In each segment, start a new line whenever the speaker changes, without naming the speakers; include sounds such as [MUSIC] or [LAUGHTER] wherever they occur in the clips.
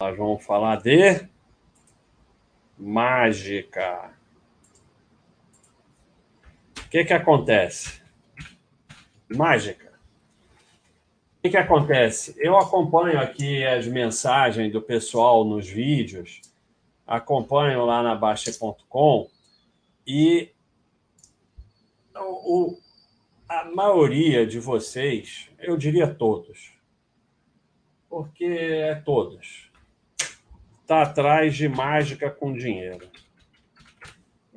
Nós vamos falar de mágica. O que, que acontece? Mágica. O que, que acontece? Eu acompanho aqui as mensagens do pessoal nos vídeos, acompanho lá na Baixa.com e o, a maioria de vocês, eu diria todos, porque é todos, está atrás de mágica com dinheiro.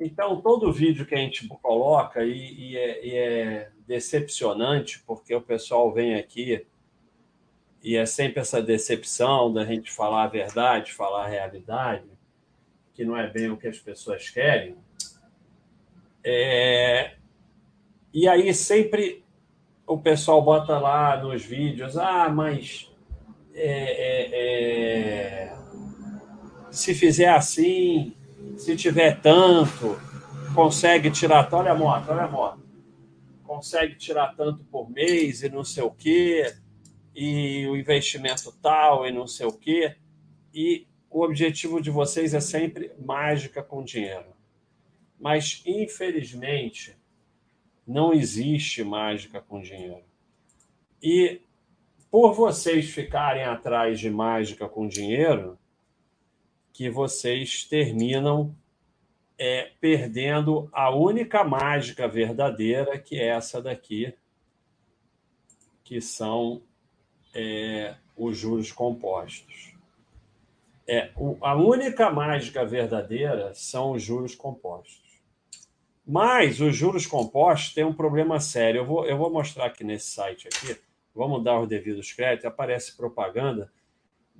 Então, todo vídeo que a gente coloca, e, e, é, e, é, decepcionante, porque o pessoal vem aqui e é sempre essa decepção da gente falar a verdade, falar a realidade, que não é bem o que as pessoas querem. É... E aí sempre o pessoal bota lá nos vídeos, ah, mas é, é, é se fizer assim, se tiver tanto, consegue tirar. Olha a moto, olha a moto. Consegue tirar tanto por mês e não sei o quê, e o investimento tal e não sei o quê. E o objetivo de vocês é sempre mágica com dinheiro. Mas, infelizmente, não existe mágica com dinheiro. E por vocês ficarem atrás de mágica com dinheiro, que vocês terminam é, perdendo a única mágica verdadeira, que é essa daqui, que são é, os juros compostos. É, a única mágica verdadeira são os juros compostos. Mas os juros compostos têm um problema sério. Eu vou, eu vou mostrar aqui nesse site aqui. Vamos dar os devidos créditos. Aparece propaganda,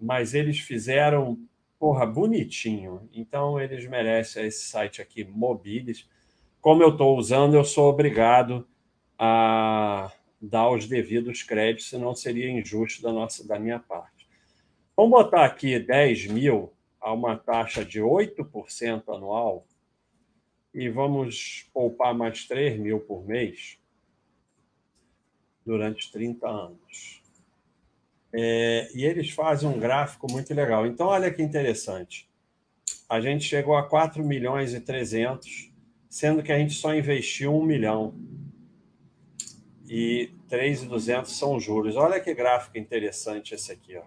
mas eles fizeram porra, bonitinho. Então, eles merecem esse site aqui, Mobiles. Como eu estou usando, eu sou obrigado a dar os devidos créditos, senão seria injusto da, nossa, da minha parte. Vamos botar aqui 10 mil a uma taxa de 8% anual e vamos poupar mais 3 mil por mês durante 30 anos. É, e eles fazem um gráfico muito legal. Então, olha que interessante. A gente chegou a 4 milhões e 300, sendo que a gente só investiu 1 milhão. E 3,200 são juros. Olha que gráfico interessante esse aqui. Ó.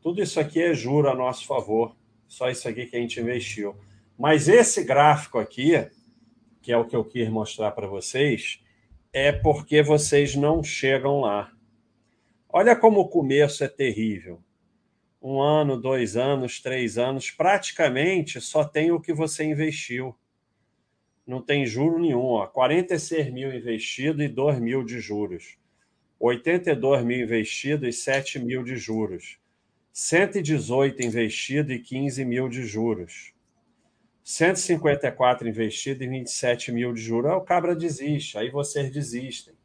Tudo isso aqui é juro a nosso favor. Só isso aqui que a gente investiu. Mas esse gráfico aqui, que é o que eu quis mostrar para vocês, é porque vocês não chegam lá. Olha como o começo é terrível. Um ano, dois anos, três anos, praticamente só tem o que você investiu. Não tem juro nenhum. Ó. 46 mil investido e 2 mil de juros. 82 mil investido e 7 mil de juros. 118 investido e 15 mil de juros. 154 investido e 27 mil de juros. Aí o cabra desiste, aí vocês desistem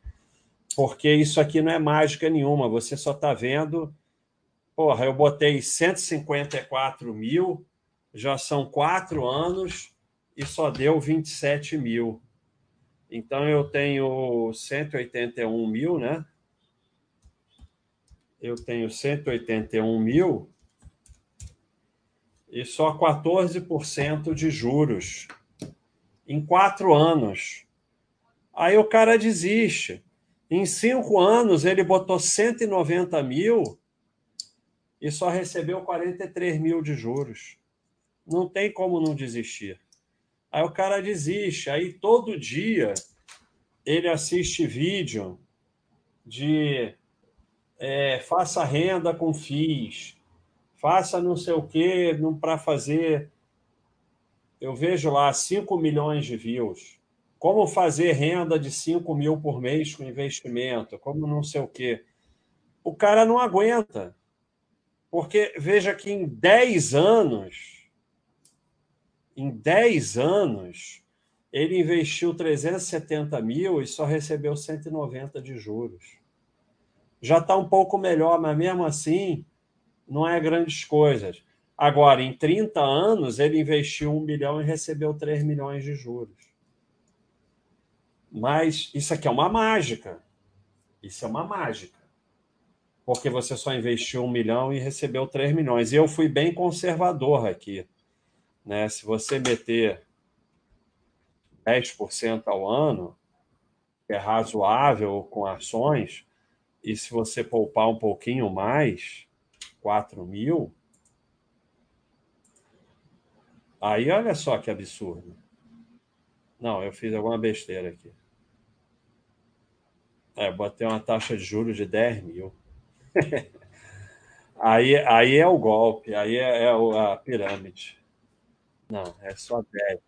porque isso aqui não é mágica nenhuma, você só está vendo. Porra, eu botei 154 mil, já são quatro anos e só deu 27 mil. Então eu tenho 181 mil, né? Eu tenho 181 mil e só 14% de juros em quatro anos. Aí o cara desiste. Em cinco anos, ele botou 190 mil e só recebeu 43 mil de juros. Não tem como não desistir. Aí o cara desiste. Aí todo dia ele assiste vídeo de é, faça renda com FIIs, faça não sei o quê para fazer. Eu vejo lá 5 milhões de views como fazer renda de 5 mil por mês com investimento, como não sei o quê. O cara não aguenta. Porque veja que em 10 anos, em 10 anos, ele investiu 370 mil e só recebeu 190 de juros. Já está um pouco melhor, mas mesmo assim, não é grandes coisas. Agora, em 30 anos, ele investiu 1 milhão e recebeu 3 milhões de juros. Mas isso aqui é uma mágica. Isso é uma mágica. porque você só investiu um milhão e recebeu 3 milhões. E eu fui bem conservador aqui. Né? Se você meter 10% ao ano, que é razoável com ações, e se você poupar um pouquinho mais, 4 mil, aí olha só que absurdo. Não, eu fiz alguma besteira aqui. É, botei uma taxa de juros de 10 mil. [LAUGHS] aí, aí é o golpe, aí é, é a pirâmide. Não, é só 10.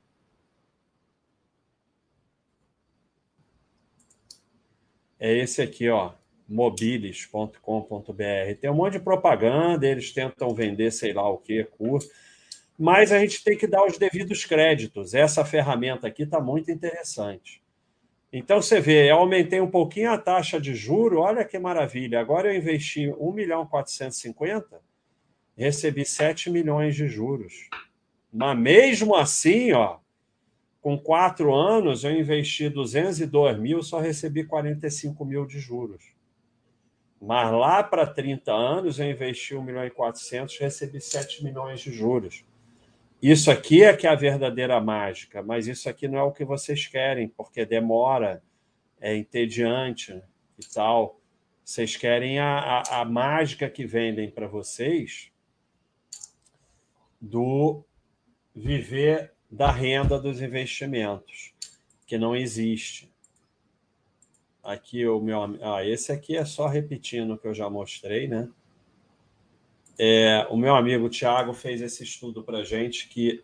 É esse aqui, ó, mobiles.com.br. Tem um monte de propaganda, eles tentam vender sei lá o que, curso, mas a gente tem que dar os devidos créditos. Essa ferramenta aqui está muito interessante. Então você vê, eu aumentei um pouquinho a taxa de juro, olha que maravilha. Agora eu investi 1 milhão 450, recebi 7 milhões de juros. Mas mesmo assim, ó, com quatro anos eu investi 202 mil, só recebi 45 mil de juros. Mas lá para 30 anos eu investi 1 milhão e 400, recebi 7 milhões de juros. Isso aqui é que é a verdadeira mágica, mas isso aqui não é o que vocês querem, porque demora, é entediante e tal. Vocês querem a, a, a mágica que vendem para vocês do viver da renda dos investimentos, que não existe. Aqui o meu. Ah, esse aqui é só repetindo o que eu já mostrei, né? É, o meu amigo Tiago fez esse estudo para gente que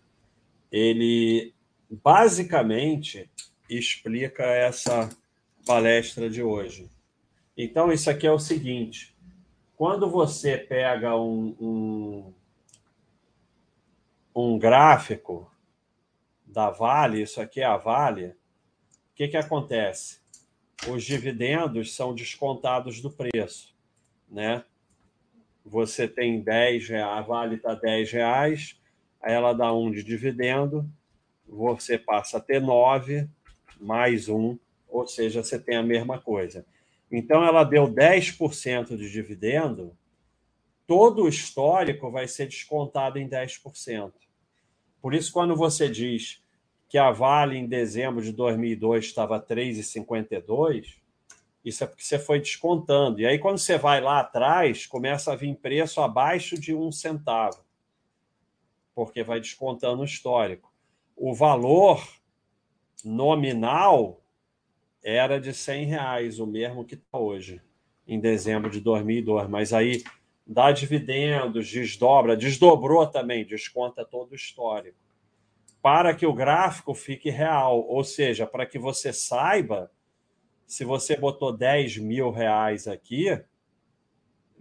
ele basicamente explica essa palestra de hoje. Então, isso aqui é o seguinte: quando você pega um, um, um gráfico da Vale, isso aqui é a Vale, o que, que acontece? Os dividendos são descontados do preço, né? Você tem 10 reais, a Vale está 10 reais, aí ela dá um de dividendo, você passa a ter 9 mais um, ou seja, você tem a mesma coisa. Então, ela deu 10% de dividendo, todo o histórico vai ser descontado em 10%. Por isso, quando você diz que a Vale, em dezembro de 2002, estava 3,52, isso é porque você foi descontando. E aí, quando você vai lá atrás, começa a vir preço abaixo de um centavo, porque vai descontando o histórico. O valor nominal era de 100 reais, o mesmo que está hoje, em dezembro de 2002. Mas aí dá dividendos, desdobra, desdobrou também, desconta todo o histórico. Para que o gráfico fique real, ou seja, para que você saiba se você botou 10 mil reais aqui,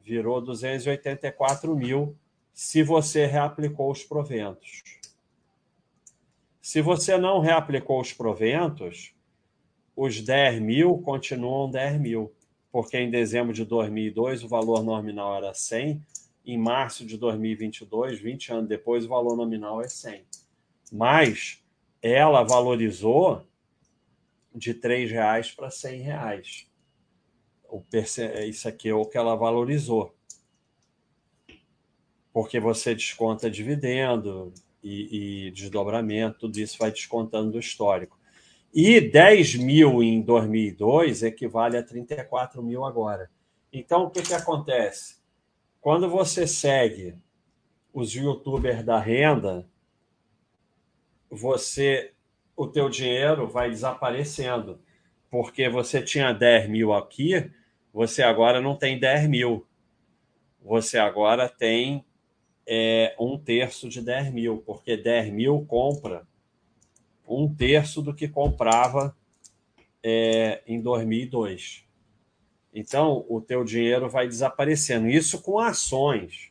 virou 284 mil se você reaplicou os proventos. Se você não reaplicou os proventos, os 10 mil continuam 10 mil, porque em dezembro de 2002 o valor nominal era 100, em março de 2022, 20 anos depois, o valor nominal é 100. Mas ela valorizou de R$ reais para R$ reais. O perce... Isso aqui é o que ela valorizou. Porque você desconta dividendo e, e desdobramento, tudo isso vai descontando do histórico. E 10 mil em 2002 equivale a 34 mil agora. Então, o que, que acontece? Quando você segue os youtubers da renda, você o teu dinheiro vai desaparecendo. Porque você tinha 10 mil aqui, você agora não tem 10 mil. Você agora tem é, um terço de 10 mil, porque 10 mil compra um terço do que comprava é, em 2002. Então, o teu dinheiro vai desaparecendo. Isso com ações.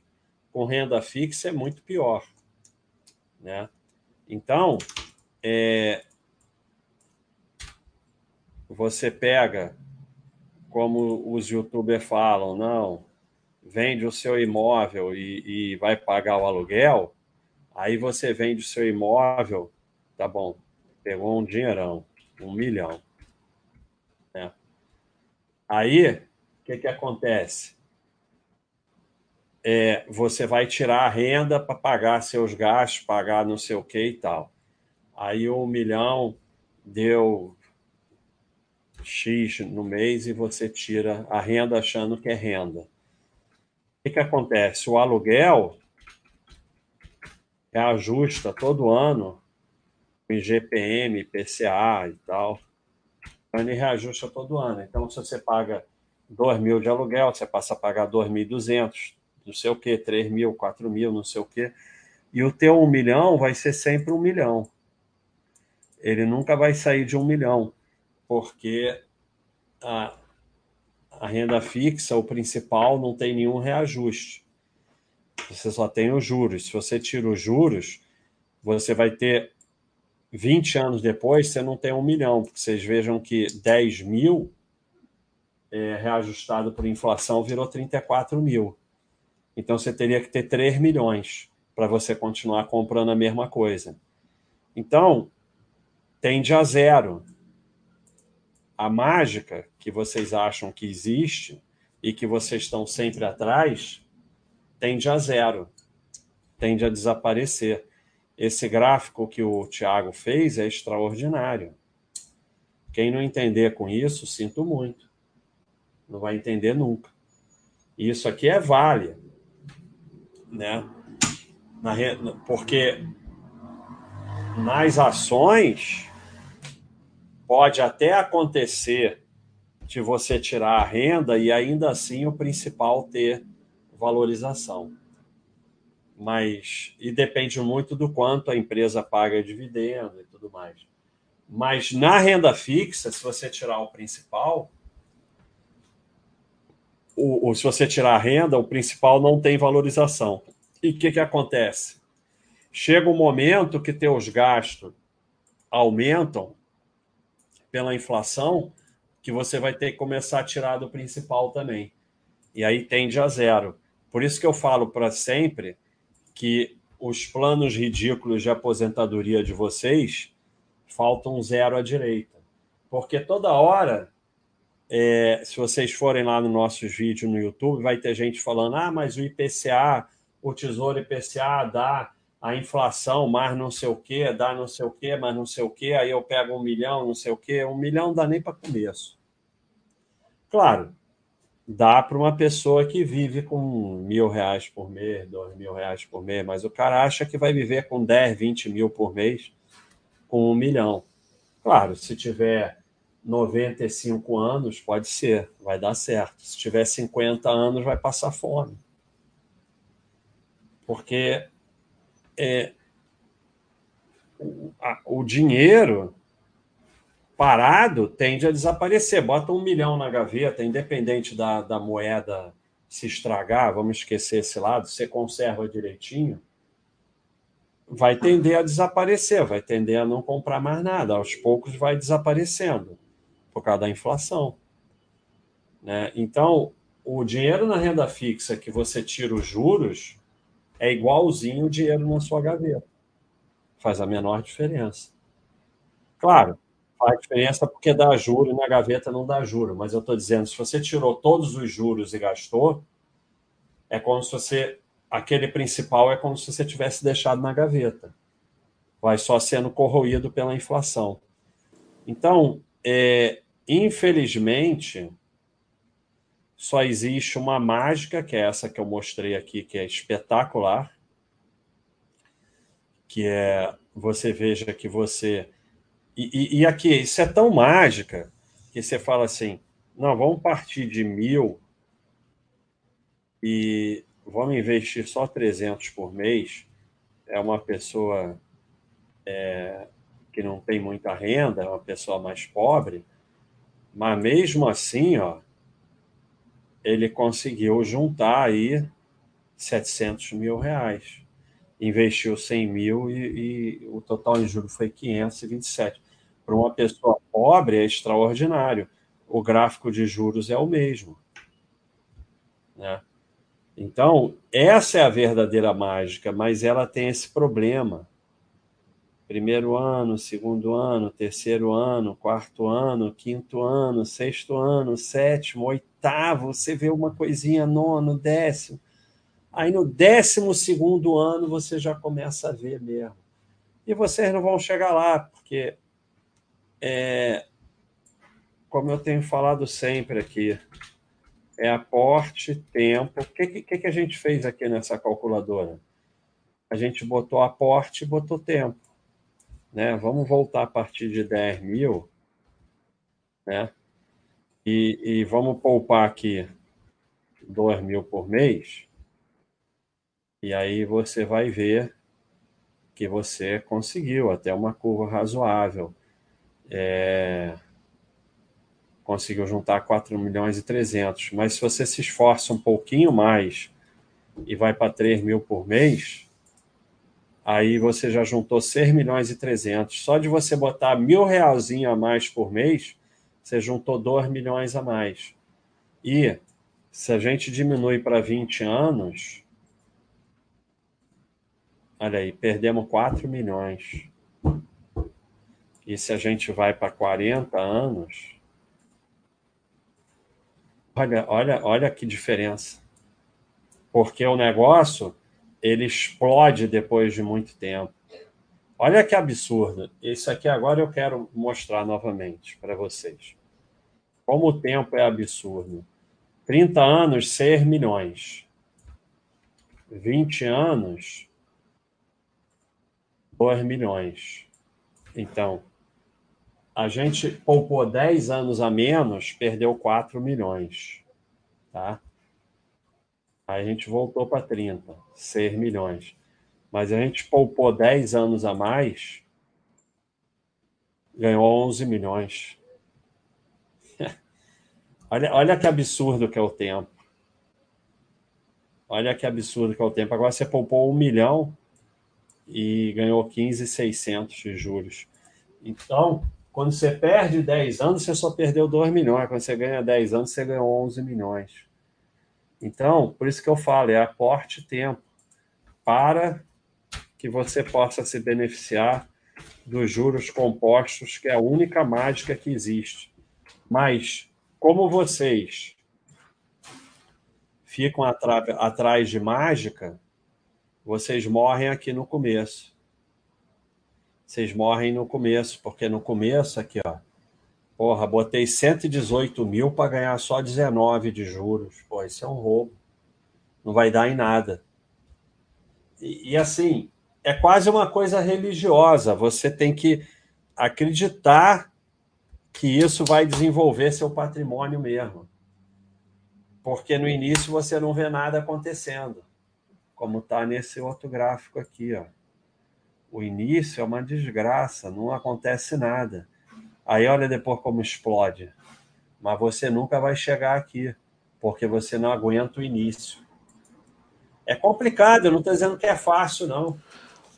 Com renda fixa é muito pior. Né? Então, é, você pega, como os youtubers falam, não, vende o seu imóvel e, e vai pagar o aluguel, aí você vende o seu imóvel, tá bom, pegou um dinheirão, um milhão. Né? Aí, o que, que acontece? é, você vai tirar a renda para pagar seus gastos, pagar não sei o que e tal. Aí um milhão deu X no mês e você tira a renda achando que é renda. O que, que acontece? O aluguel reajusta todo ano em GPM, PCA e tal. Então, ele reajusta todo ano. Então, se você paga 2 mil de aluguel, você passa a pagar 2.200, não sei o quê, 3 mil, 4 mil, não sei o quê. E o teu 1 milhão vai ser sempre 1 milhão. Ele nunca vai sair de 1 milhão, porque a, a renda fixa, o principal, não tem nenhum reajuste. Você só tem os juros. Se você tira os juros, você vai ter 20 anos depois, você não tem um milhão, porque vocês vejam que 10 mil é, reajustado por inflação virou 34 mil. Então você teria que ter 3 milhões para você continuar comprando a mesma coisa. Então, tende a zero. A mágica que vocês acham que existe e que vocês estão sempre atrás tende a zero, tende a desaparecer. Esse gráfico que o Tiago fez é extraordinário. Quem não entender com isso, sinto muito. Não vai entender nunca. Isso aqui é vale, né? Na, porque nas ações pode até acontecer de você tirar a renda e ainda assim o principal ter valorização. Mas e depende muito do quanto a empresa paga dividendo e tudo mais. Mas na renda fixa, se você tirar o principal, o, o se você tirar a renda, o principal não tem valorização. E o que, que acontece? Chega um momento que teus gastos aumentam pela inflação, que você vai ter que começar a tirar do principal também. E aí tende a zero. Por isso que eu falo para sempre que os planos ridículos de aposentadoria de vocês faltam zero à direita. Porque toda hora, é, se vocês forem lá nos nossos vídeos no YouTube, vai ter gente falando: ah, mas o IPCA, o Tesouro IPCA dá a inflação, mais não sei o quê, dá não sei o quê, mais não sei o quê, aí eu pego um milhão, não sei o quê. Um milhão dá nem para começo. Claro, dá para uma pessoa que vive com mil reais por mês, dois mil reais por mês, mas o cara acha que vai viver com 10, 20 mil por mês, com um milhão. Claro, se tiver 95 anos, pode ser, vai dar certo. Se tiver 50 anos, vai passar fome. Porque é, o, a, o dinheiro parado tende a desaparecer. Bota um milhão na gaveta, independente da, da moeda se estragar, vamos esquecer esse lado, você conserva direitinho, vai tender a desaparecer, vai tender a não comprar mais nada. Aos poucos vai desaparecendo por causa da inflação. Né? Então, o dinheiro na renda fixa que você tira os juros é igualzinho o dinheiro na sua gaveta. Faz a menor diferença. Claro, Faz diferença porque dá juro e na gaveta não dá juro. Mas eu estou dizendo, se você tirou todos os juros e gastou, é como se você. Aquele principal é como se você tivesse deixado na gaveta. Vai só sendo corroído pela inflação. Então, é, infelizmente, só existe uma mágica, que é essa que eu mostrei aqui, que é espetacular, que é você veja que você e, e, aqui, isso é tão mágica que você fala assim: não, vamos partir de mil e vamos investir só 300 por mês. É uma pessoa é, que não tem muita renda, é uma pessoa mais pobre, mas mesmo assim, ó, ele conseguiu juntar aí 700 mil reais. Investiu 100 mil e, e o total em juros foi 527 para uma pessoa pobre é extraordinário. O gráfico de juros é o mesmo. Né? Então, essa é a verdadeira mágica, mas ela tem esse problema. Primeiro ano, segundo ano, terceiro ano, quarto ano, quinto ano, sexto ano, sétimo, oitavo, você vê uma coisinha, nono, décimo. Aí no 12 ano você já começa a ver mesmo. E vocês não vão chegar lá, porque, é, como eu tenho falado sempre aqui, é aporte, tempo. O que, que, que a gente fez aqui nessa calculadora? A gente botou aporte e botou tempo. Né? Vamos voltar a partir de 10 mil, né? E, e vamos poupar aqui 2 mil por mês. E aí você vai ver que você conseguiu até uma curva razoável. É... Conseguiu juntar 4 milhões e 300. Mas se você se esforça um pouquinho mais e vai para 3 mil por mês, aí você já juntou 6 milhões e 300. Só de você botar mil realzinho a mais por mês, você juntou 2 milhões a mais. E se a gente diminui para 20 anos, olha aí, perdemos 4 milhões. E se a gente vai para 40 anos, olha, olha, olha que diferença. Porque o negócio ele explode depois de muito tempo. Olha que absurdo. Isso aqui agora eu quero mostrar novamente para vocês. Como o tempo é absurdo. 30 anos, 6 milhões. 20 anos, 2 milhões. Então, a gente poupou 10 anos a menos, perdeu 4 milhões. Tá? Aí a gente voltou para 30, 6 milhões. Mas a gente poupou 10 anos a mais, ganhou 11 milhões. Olha, olha que absurdo que é o tempo. Olha que absurdo que é o tempo. Agora você poupou um milhão e ganhou 15,600 de juros. Então, quando você perde 10 anos, você só perdeu 2 milhões. Quando você ganha 10 anos, você ganhou 11 milhões. Então, por isso que eu falo, é aporte tempo para que você possa se beneficiar dos juros compostos, que é a única mágica que existe. Mas, como vocês ficam atrás de mágica, vocês morrem aqui no começo. Vocês morrem no começo, porque no começo, aqui, ó, Porra, botei 118 mil para ganhar só 19 de juros. Pô, isso é um roubo. Não vai dar em nada. E, e assim, é quase uma coisa religiosa. Você tem que acreditar que isso vai desenvolver seu patrimônio mesmo. Porque no início você não vê nada acontecendo, como está nesse outro gráfico aqui. Ó. O início é uma desgraça, não acontece nada. Aí olha depois como explode. Mas você nunca vai chegar aqui, porque você não aguenta o início. É complicado, eu não estou dizendo que é fácil, não.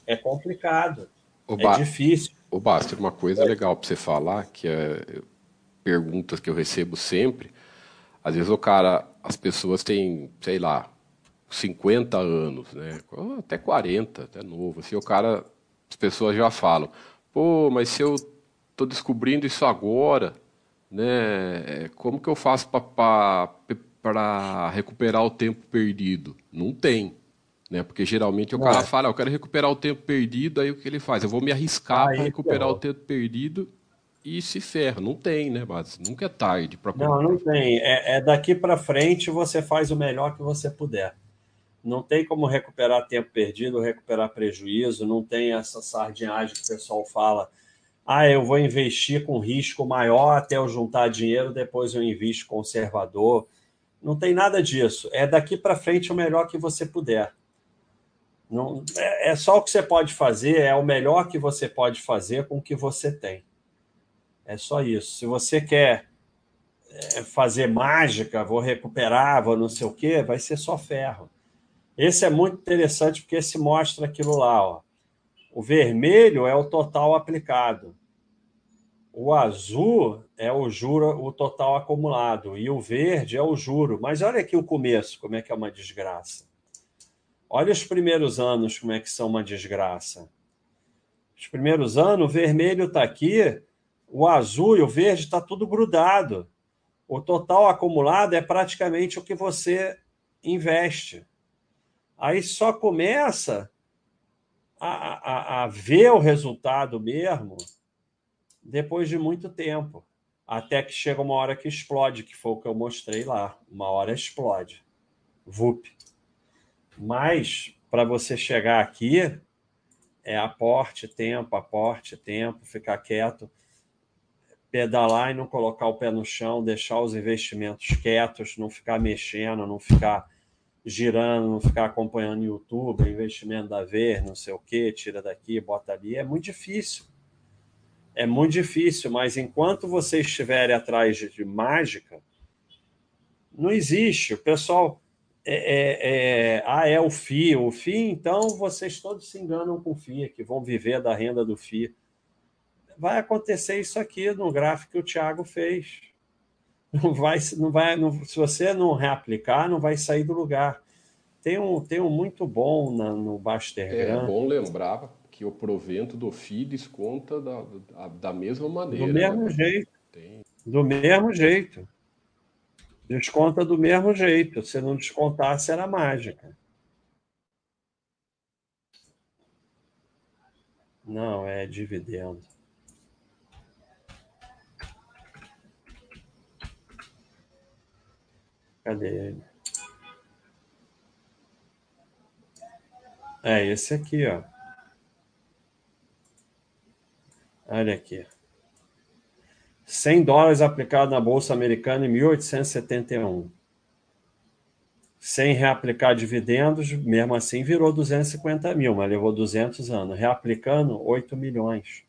É complicado. O é difícil.
O Baster, uma coisa legal para você falar, que é perguntas que eu recebo sempre. Às vezes o cara, as pessoas têm, sei lá, 50 anos, né? Até 40, até novo. Assim, o cara, as pessoas já falam, pô, mas se eu estou descobrindo isso agora, né? Como que eu faço para recuperar o tempo perdido? Não tem. Né? Porque geralmente o cara fala, ah, eu quero recuperar o tempo perdido, aí o que ele faz? Eu vou me arriscar para recuperar o tempo perdido e se ferra. Não tem, né, mas nunca é tarde para
Não, não tem. É, é daqui para frente você faz o melhor que você puder. Não tem como recuperar tempo perdido, recuperar prejuízo, não tem essa sardinhagem que o pessoal fala ah, eu vou investir com risco maior até eu juntar dinheiro, depois eu invisto conservador. Não tem nada disso. É daqui para frente o melhor que você puder. Não, é, é só o que você pode fazer, é o melhor que você pode fazer com o que você tem. É só isso. Se você quer é, fazer mágica, vou recuperar, vou não sei o quê, vai ser só ferro. Esse é muito interessante porque esse mostra aquilo lá, ó. O vermelho é o total aplicado. O azul é o juro, o total acumulado, e o verde é o juro. Mas olha aqui o começo, como é que é uma desgraça. Olha os primeiros anos, como é que são uma desgraça. Os primeiros anos, o vermelho está aqui, o azul e o verde está tudo grudado. O total acumulado é praticamente o que você investe. Aí só começa a, a, a ver o resultado mesmo depois de muito tempo. Até que chega uma hora que explode, que foi o que eu mostrei lá. Uma hora explode. VUP. Mas, para você chegar aqui, é aporte, tempo, aporte, tempo, ficar quieto, pedalar e não colocar o pé no chão, deixar os investimentos quietos, não ficar mexendo, não ficar girando, não ficar acompanhando YouTube, investimento da vez, não sei o que, tira daqui, bota ali, é muito difícil. É muito difícil, mas enquanto vocês estiverem atrás de mágica, não existe. O pessoal é, é, é, ah, é o FI. O FI, então vocês todos se enganam com o FI, que vão viver da renda do FI. Vai acontecer isso aqui no gráfico que o Thiago fez. Não vai, não vai, não, se você não reaplicar, não vai sair do lugar. Tem um, tem um muito bom na, no Bastergram.
É bom lembrar que o provento do FI desconta da, da, da mesma maneira.
Do mesmo né? jeito. Tem. Do mesmo jeito. Desconta do mesmo jeito. Se não descontasse, era mágica. Não, é dividendo. Cadê ele? É esse aqui, ó. Olha aqui. 100 dólares aplicado na Bolsa Americana em 1871. Sem reaplicar dividendos, mesmo assim virou 250 mil, mas levou 200 anos. Reaplicando, 8 milhões.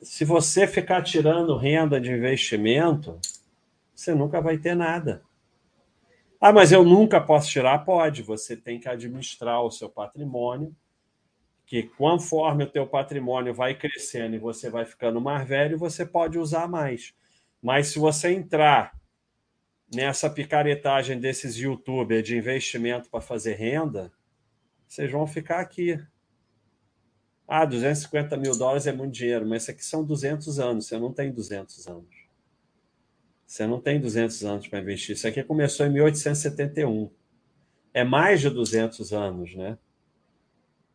Se você ficar tirando renda de investimento, você nunca vai ter nada. Ah, mas eu nunca posso tirar? Pode. Você tem que administrar o seu patrimônio que conforme o teu patrimônio vai crescendo e você vai ficando mais velho, você pode usar mais. Mas se você entrar nessa picaretagem desses youtubers de investimento para fazer renda, vocês vão ficar aqui. Ah, 250 mil dólares é muito dinheiro, mas isso aqui são 200 anos. Você não tem 200 anos. Você não tem 200 anos para investir. Isso aqui começou em 1871. É mais de 200 anos, né?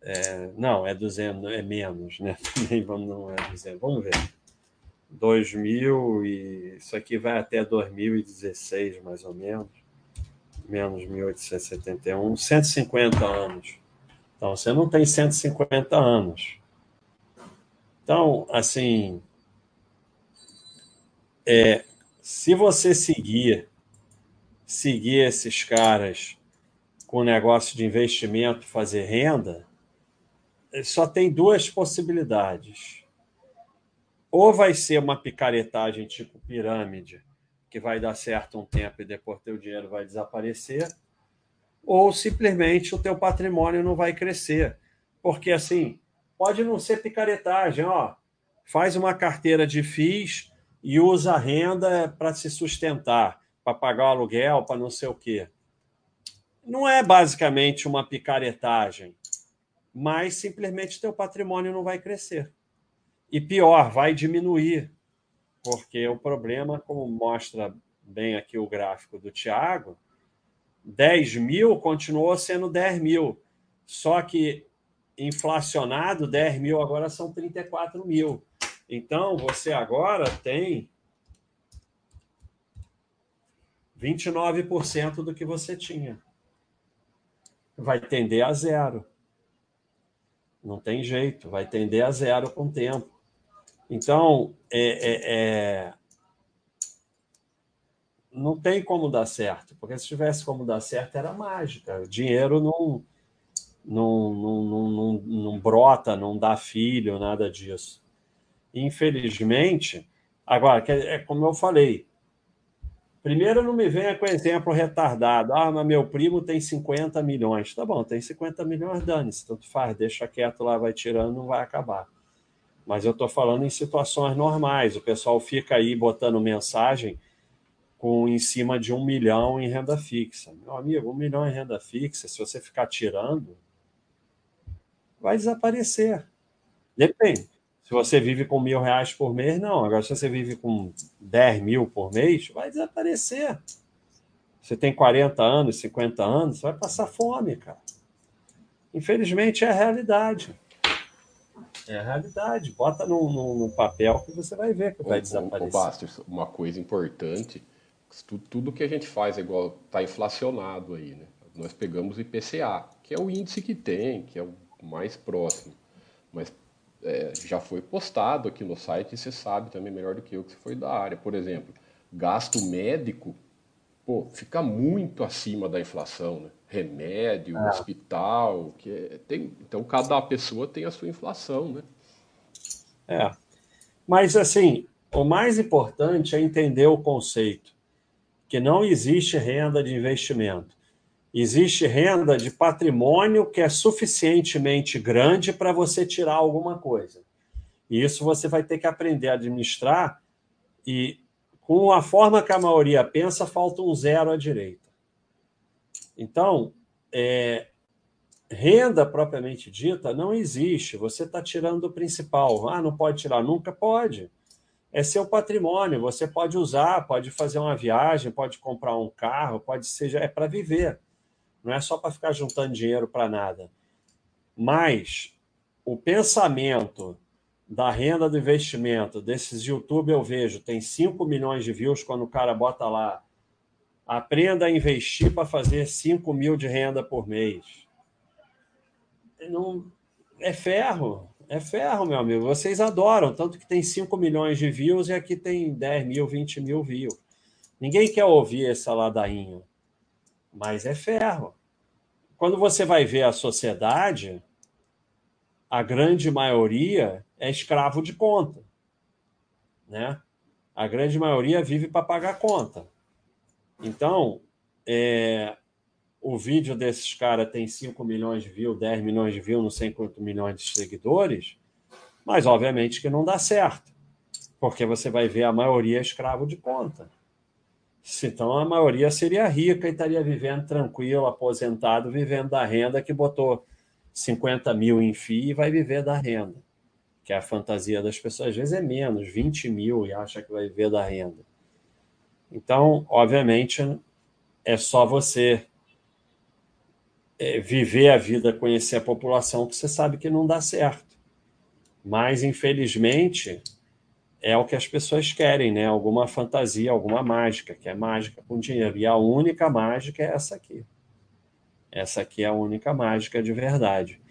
É, não, é 200, é menos, né? [LAUGHS] vamos, não é 200. Vamos ver. 2000 e isso aqui vai até 2016, mais ou menos. Menos 1871, 150 anos. Então, você não tem 150 anos. Então, assim, é, se você seguir seguir esses caras com negócio de investimento, fazer renda, só tem duas possibilidades. Ou vai ser uma picaretagem tipo pirâmide, que vai dar certo um tempo e depois teu dinheiro vai desaparecer, ou simplesmente o teu patrimônio não vai crescer. Porque assim, pode não ser picaretagem, ó, faz uma carteira de FIIs e usa a renda para se sustentar, para pagar o aluguel, para não sei o quê. Não é basicamente uma picaretagem mas simplesmente teu patrimônio não vai crescer. E pior, vai diminuir, porque o problema, como mostra bem aqui o gráfico do Tiago, 10 mil continuou sendo 10 mil, só que inflacionado, 10 mil agora são 34 mil. Então, você agora tem 29% do que você tinha. Vai tender a zero. Não tem jeito, vai tender a zero com o tempo. Então, é, é, é... não tem como dar certo, porque se tivesse como dar certo era mágica. O dinheiro não, não, não, não, não, não brota, não dá filho, nada disso. Infelizmente, agora, é como eu falei, Primeiro, não me venha com exemplo retardado. Ah, mas meu primo tem 50 milhões. Tá bom, tem 50 milhões, dane-se, tanto faz, deixa quieto lá, vai tirando, não vai acabar. Mas eu estou falando em situações normais. O pessoal fica aí botando mensagem com em cima de um milhão em renda fixa. Meu amigo, um milhão em renda fixa, se você ficar tirando, vai desaparecer. Depende. Se você vive com mil reais por mês, não. Agora, se você vive com 10 mil por mês, vai desaparecer. você tem 40 anos, 50 anos, você vai passar fome, cara. Infelizmente é a realidade. É a realidade. Bota no, no, no papel que você vai ver que vai desaparecer.
Ô, Bastos, uma coisa importante, tudo, tudo que a gente faz é igual, está inflacionado aí, né? Nós pegamos o IPCA, que é o índice que tem, que é o mais próximo. Mas é, já foi postado aqui no site e você sabe também melhor do que eu que você foi da área. Por exemplo, gasto médico pô, fica muito acima da inflação, né? Remédio, é. hospital, que é, tem, então cada pessoa tem a sua inflação, né?
É. Mas assim, o mais importante é entender o conceito que não existe renda de investimento. Existe renda de patrimônio que é suficientemente grande para você tirar alguma coisa. E isso você vai ter que aprender a administrar e com a forma que a maioria pensa, falta um zero à direita. Então, é, renda propriamente dita não existe. Você está tirando o principal. Ah, não pode tirar nunca? Pode. É seu patrimônio. Você pode usar, pode fazer uma viagem, pode comprar um carro, pode ser. É para viver. Não é só para ficar juntando dinheiro para nada. Mas o pensamento da renda do investimento desses YouTube eu vejo, tem 5 milhões de views quando o cara bota lá. Aprenda a investir para fazer 5 mil de renda por mês. Não, é ferro, é ferro, meu amigo. Vocês adoram, tanto que tem 5 milhões de views e aqui tem 10 mil, 20 mil views. Ninguém quer ouvir essa ladainha, mas é ferro. Quando você vai ver a sociedade, a grande maioria é escravo de conta. Né? A grande maioria vive para pagar conta. Então, é, o vídeo desses caras tem 5 milhões de views, 10 milhões de views, não sei quantos milhões de seguidores, mas obviamente que não dá certo, porque você vai ver a maioria é escravo de conta. Então a maioria seria rica e estaria vivendo tranquilo, aposentado, vivendo da renda que botou 50 mil em FII e vai viver da renda que é a fantasia das pessoas, às vezes é menos, 20 mil, e acha que vai viver da renda. Então, obviamente, é só você é, viver a vida, conhecer a população, que você sabe que não dá certo. Mas, infelizmente, é o que as pessoas querem, né? Alguma fantasia, alguma mágica, que é mágica com dinheiro. E a única mágica é essa aqui. Essa aqui é a única mágica de verdade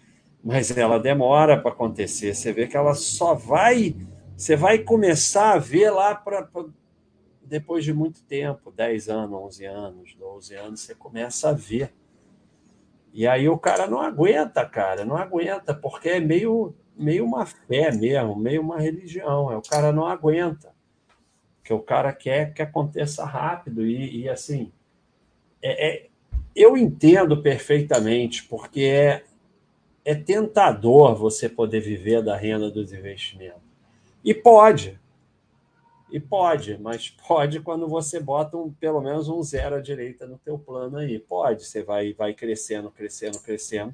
mas ela demora para acontecer. Você vê que ela só vai, você vai começar a ver lá para depois de muito tempo, 10 anos, 11 anos, 12 anos, você começa a ver. E aí o cara não aguenta, cara, não aguenta, porque é meio, meio uma fé mesmo, meio uma religião. É, o cara não aguenta. Que o cara quer que aconteça rápido. E, e assim, é, é, eu entendo perfeitamente, porque é, é tentador você poder viver da renda dos investimentos. E pode. E pode, mas [LAUGHS] pode quando você bota um, pelo menos um zero à direita no teu plano aí. Pode, você vai, vai crescendo, crescendo, crescendo,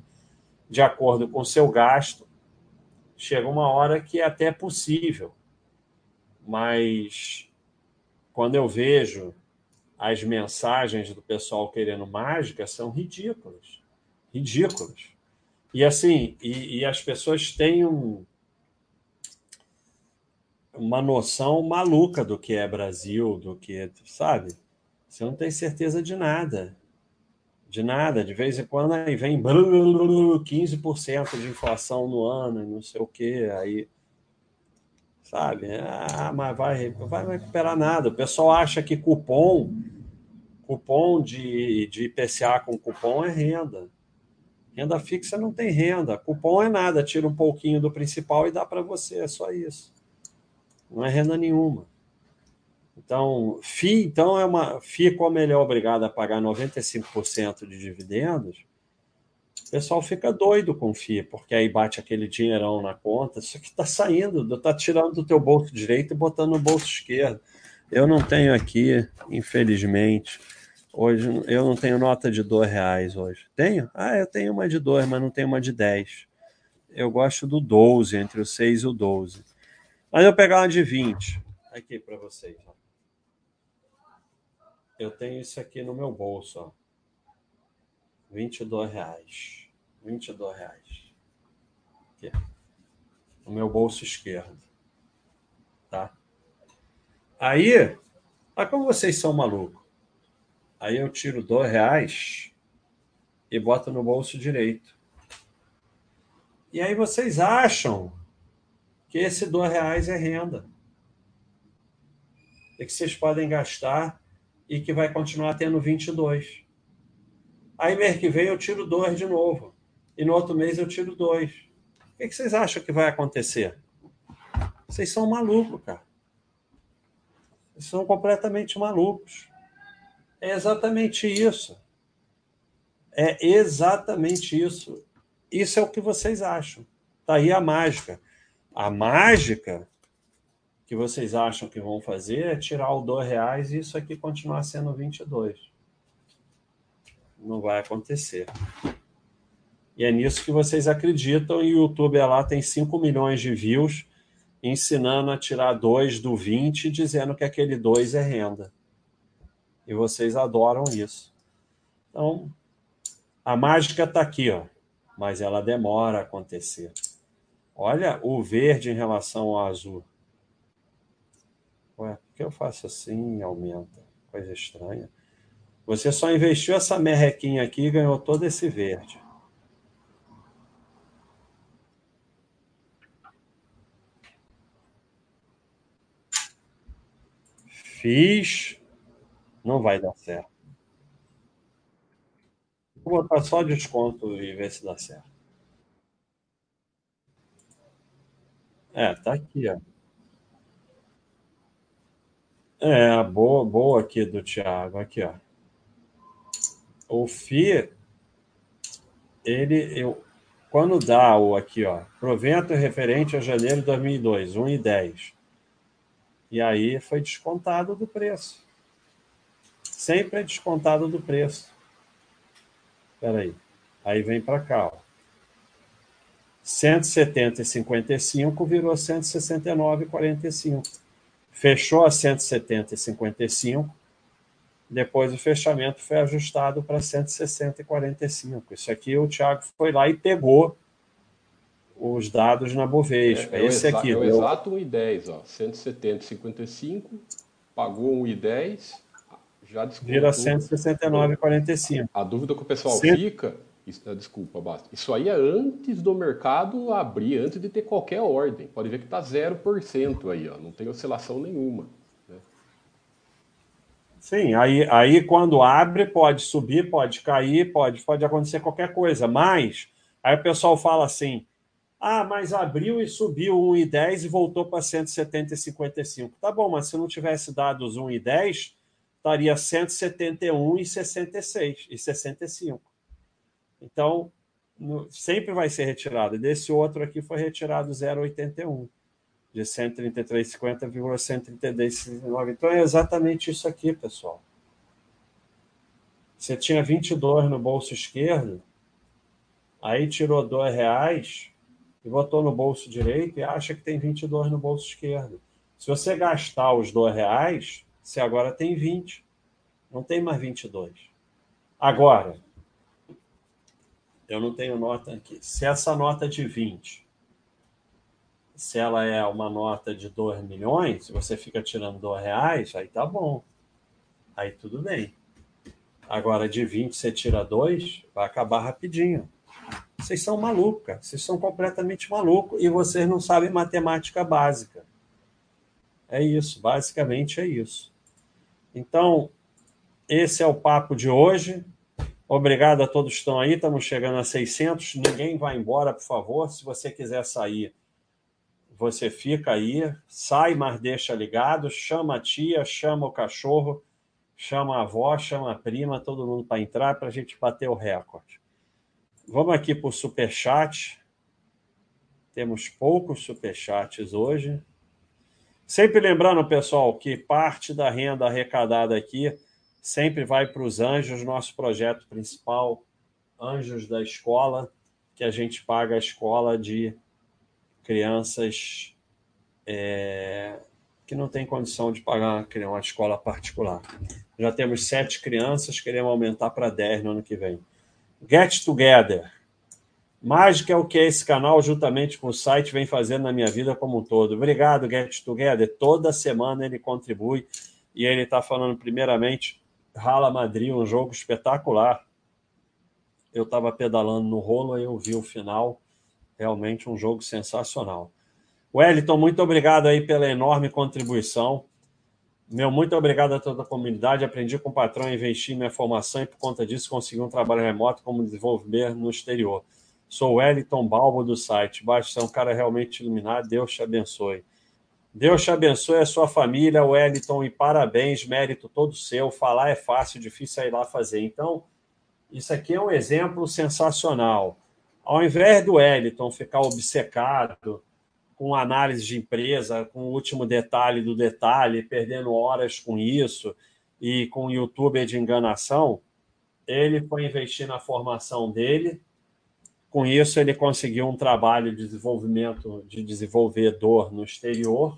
de acordo com o seu gasto. Chega uma hora que é até possível. Mas quando eu vejo as mensagens do pessoal querendo mágica, são ridículas. Ridículas. E assim, e, e as pessoas têm um, uma noção maluca do que é Brasil, do que é, sabe? Você não tem certeza de nada. De nada. De vez em quando aí vem [LAUGHS] 15% de inflação no ano, não sei o quê. Aí, sabe? Ah, mas vai, vai recuperar nada. O pessoal acha que cupom, cupom de, de IPCA com cupom é renda. Renda fixa não tem renda. Cupom é nada, tira um pouquinho do principal e dá para você, é só isso. Não é renda nenhuma. Então, FI, então é uma FI, como ele é obrigado a pagar 95% de dividendos, o pessoal fica doido com FI, porque aí bate aquele dinheirão na conta, isso aqui está saindo, está tirando do teu bolso direito e botando no bolso esquerdo. Eu não tenho aqui, infelizmente. Hoje eu não tenho nota de dois reais hoje. Tenho? Ah, eu tenho uma de dois, mas não tenho uma de dez. Eu gosto do 12, entre o 6 e o 12. Mas eu pegar uma de 20. Aqui para vocês. Eu tenho isso aqui no meu bolso, ó. 22 reais. 22 reais. Aqui. No meu bolso esquerdo. Tá? Aí, olha como vocês são malucos. Aí eu tiro dois reais e boto no bolso direito. E aí vocês acham que esse dois reais é renda. E que vocês podem gastar e que vai continuar tendo 22. Aí mês que vem eu tiro dois de novo. E no outro mês eu tiro dois. O que vocês acham que vai acontecer? Vocês são malucos, cara. Vocês são completamente malucos. É exatamente isso. É exatamente isso. Isso é o que vocês acham. Tá aí a mágica. A mágica que vocês acham que vão fazer é tirar o dois reais e isso aqui continuar sendo 22. Não vai acontecer. E é nisso que vocês acreditam, e o YouTube é lá tem 5 milhões de views ensinando a tirar 2 do 20, dizendo que aquele 2 é renda. E vocês adoram isso. Então, a mágica está aqui, ó, mas ela demora a acontecer. Olha o verde em relação ao azul. Que eu faço assim aumenta? Coisa estranha. Você só investiu essa merrequinha aqui e ganhou todo esse verde. Fiz. Não vai dar certo. Vou botar só desconto e ver se dá certo. É, tá aqui, ó. É, boa, boa aqui do Thiago, aqui, ó. O FI, ele, eu, quando dá o aqui, ó, provento referente a janeiro de 2002, 1,10. E aí foi descontado do preço. Sempre é descontado do preço. Espera aí. Aí vem para cá, ó. 170,55 virou 169,45. Fechou a 170,55. Depois o fechamento foi ajustado para 160,45. Isso aqui o Thiago foi lá e pegou os dados na Bovespa. É, é Esse aqui. É
o deu... exato 1,10, ó. 170,55, pagou 1,10, já descontou.
Vira 169,45.
A dúvida que o pessoal fica ah, desculpa, basta. Isso aí é antes do mercado abrir, antes de ter qualquer ordem. Pode ver que está 0% aí, ó, não tem oscilação nenhuma. Né?
Sim, aí, aí quando abre, pode subir, pode cair, pode, pode acontecer qualquer coisa. Mas aí o pessoal fala assim: ah, mas abriu e subiu 1,10 e voltou para 170,55. Tá bom, mas se não tivesse dado os 1,10, estaria 171,66 e 65. Então, sempre vai ser retirado. Desse outro aqui foi retirado 0,81, de 133,50,132,9. Então, é exatamente isso aqui, pessoal. Você tinha 22 no bolso esquerdo, aí tirou R$ reais e botou no bolso direito e acha que tem 22 no bolso esquerdo. Se você gastar os R$ reais, você agora tem 20. Não tem mais 22. Agora, eu não tenho nota aqui. Se essa nota de 20, se ela é uma nota de 2 milhões, se você fica tirando 2 reais, aí tá bom. Aí tudo bem. Agora, de 20 você tira 2, vai acabar rapidinho. Vocês são malucos, Vocês são completamente malucos e vocês não sabem matemática básica. É isso, basicamente é isso. Então, esse é o papo de hoje. Obrigado a todos que estão aí. Estamos chegando a 600. Ninguém vai embora, por favor. Se você quiser sair, você fica aí. Sai, mas deixa ligado. Chama a tia, chama o cachorro, chama a avó, chama a prima, todo mundo para entrar para a gente bater o recorde. Vamos aqui para o superchat. Temos poucos superchats hoje. Sempre lembrando, pessoal, que parte da renda arrecadada aqui sempre vai para os Anjos, nosso projeto principal, Anjos da Escola, que a gente paga a escola de crianças é, que não tem condição de pagar uma escola particular. Já temos sete crianças, queremos aumentar para dez no ano que vem. Get Together. Mágica é o que esse canal, juntamente com o site, vem fazendo na minha vida como um todo. Obrigado, Get Together. Toda semana ele contribui e ele está falando, primeiramente, Rala Madrid, um jogo espetacular. Eu estava pedalando no rolo e eu vi o final. Realmente um jogo sensacional. Wellington, muito obrigado aí pela enorme contribuição. Meu, muito obrigado a toda a comunidade. Aprendi com o patrão a investir minha formação e, por conta disso, consegui um trabalho remoto como desenvolver no exterior. Sou Wellington Balbo do site. Baixo, você é um cara realmente iluminado. Deus te abençoe. Deus te abençoe a sua família, Wellington, e parabéns, mérito todo seu. Falar é fácil, difícil é ir lá fazer. Então, isso aqui é um exemplo sensacional. Ao invés do Wellington ficar obcecado com análise de empresa, com o último detalhe do detalhe, perdendo horas com isso e com o youtuber de enganação, ele foi investir na formação dele. Com isso, ele conseguiu um trabalho de desenvolvimento de desenvolvedor no exterior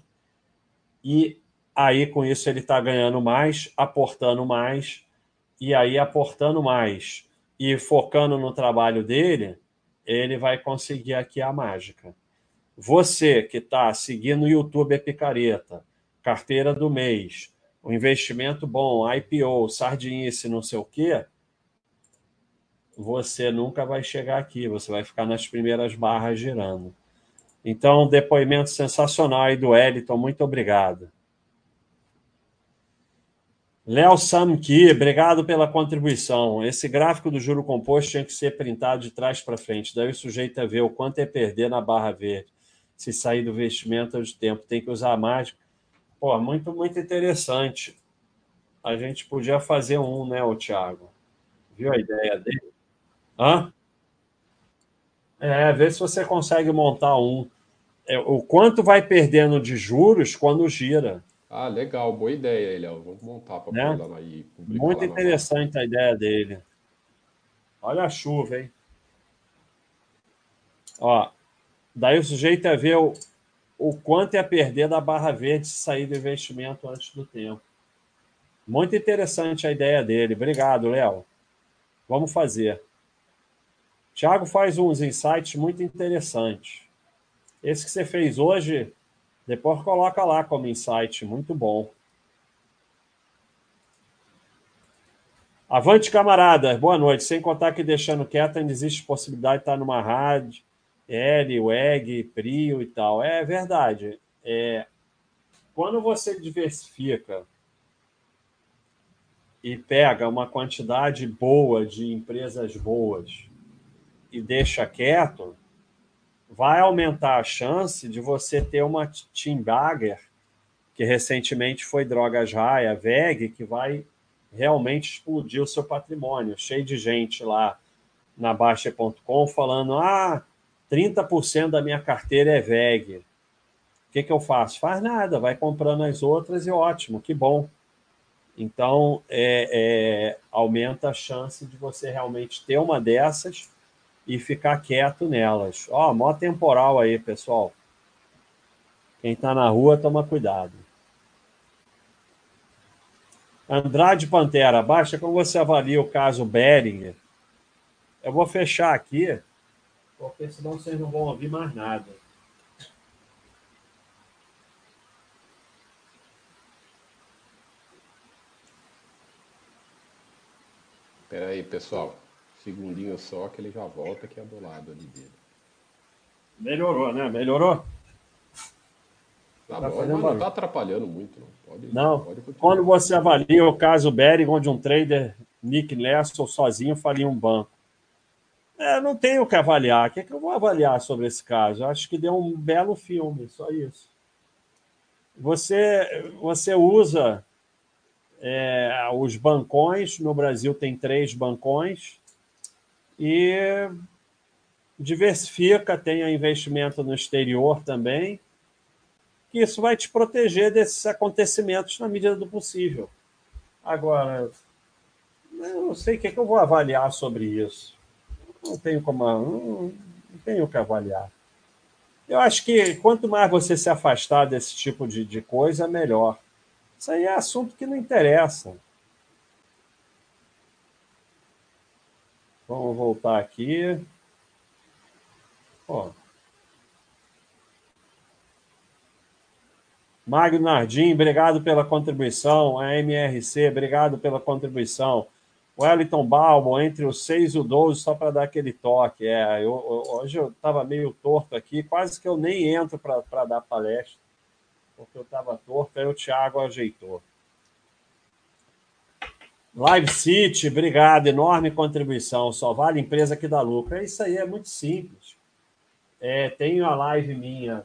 e aí com isso ele está ganhando mais, aportando mais, e aí aportando mais e focando no trabalho dele, ele vai conseguir aqui a mágica. Você que está seguindo o YouTube é picareta, carteira do mês, o investimento bom, IPO, sardinice, não sei o quê, você nunca vai chegar aqui, você vai ficar nas primeiras barras girando. Então, depoimento sensacional aí do Eliton, muito obrigado. Léo Samki, obrigado pela contribuição. Esse gráfico do juro composto tinha que ser printado de trás para frente, daí o sujeito a ver o quanto é perder na barra verde, se sair do vestimento de tempo. Tem que usar mais. Pô, muito, muito interessante. A gente podia fazer um, né, o Thiago? Viu a ideia dele? Hã? É, vê se você consegue montar um. É, o quanto vai perdendo de juros quando gira.
Ah, legal, boa ideia, Léo. Vamos montar para
né? lá aí. Muito interessante a ideia dele. Olha a chuva, hein? Ó, daí o sujeito é ver o, o quanto é perder da barra verde se sair do investimento antes do tempo. Muito interessante a ideia dele. Obrigado, Léo. Vamos fazer. Tiago faz uns insights muito interessantes. Esse que você fez hoje, depois coloca lá como insight, muito bom. Avante, camaradas, boa noite. Sem contar que deixando quieto, ainda existe possibilidade de estar numa rádio, L, WEG, PRIO e tal. É verdade. É, quando você diversifica e pega uma quantidade boa de empresas boas e deixa quieto, vai aumentar a chance de você ter uma Team Bagger, que recentemente foi Drogas Raia, VEG, que vai realmente explodir o seu patrimônio. Cheio de gente lá na Baixa.com falando: ah, 30% da minha carteira é VEG. O que, que eu faço? Faz nada, vai comprando as outras e ótimo, que bom. Então, é, é, aumenta a chance de você realmente ter uma dessas e ficar quieto nelas. Ó, mó temporal aí, pessoal. Quem está na rua, toma cuidado. Andrade Pantera, baixa como você avalia o caso Beringer. Eu vou fechar aqui, porque senão vocês não vão ouvir mais nada.
Espera aí, pessoal segundinho só que ele já volta que é do lado ali dele.
Melhorou, né? Melhorou?
Tá, tá bom, mas não está atrapalhando muito. Não, pode,
não. Pode quando você avalia o caso Bering, onde um trader, Nick Lesson, sozinho falia um banco. É, não tenho o que avaliar. O que, é que eu vou avaliar sobre esse caso? Eu acho que deu um belo filme, só isso. Você, você usa é, os bancões, no Brasil tem três bancões, e diversifica, tenha investimento no exterior também, que isso vai te proteger desses acontecimentos na medida do possível. Agora, eu não sei o que, é que eu vou avaliar sobre isso. Não tenho como, não, tenho o que avaliar. Eu acho que quanto mais você se afastar desse tipo de, de coisa, melhor. Isso aí é assunto que não interessa. Vamos voltar aqui. Ó. Nardim, obrigado pela contribuição. A MRC, obrigado pela contribuição. Wellington Balbo, entre os 6 e o 12, só para dar aquele toque. É, eu, hoje eu estava meio torto aqui, quase que eu nem entro para dar palestra, porque eu estava torto, aí o Thiago ajeitou. Live City, obrigado, enorme contribuição. Só vale empresa que dá lucro. É isso aí, é muito simples. É, tenho a live minha,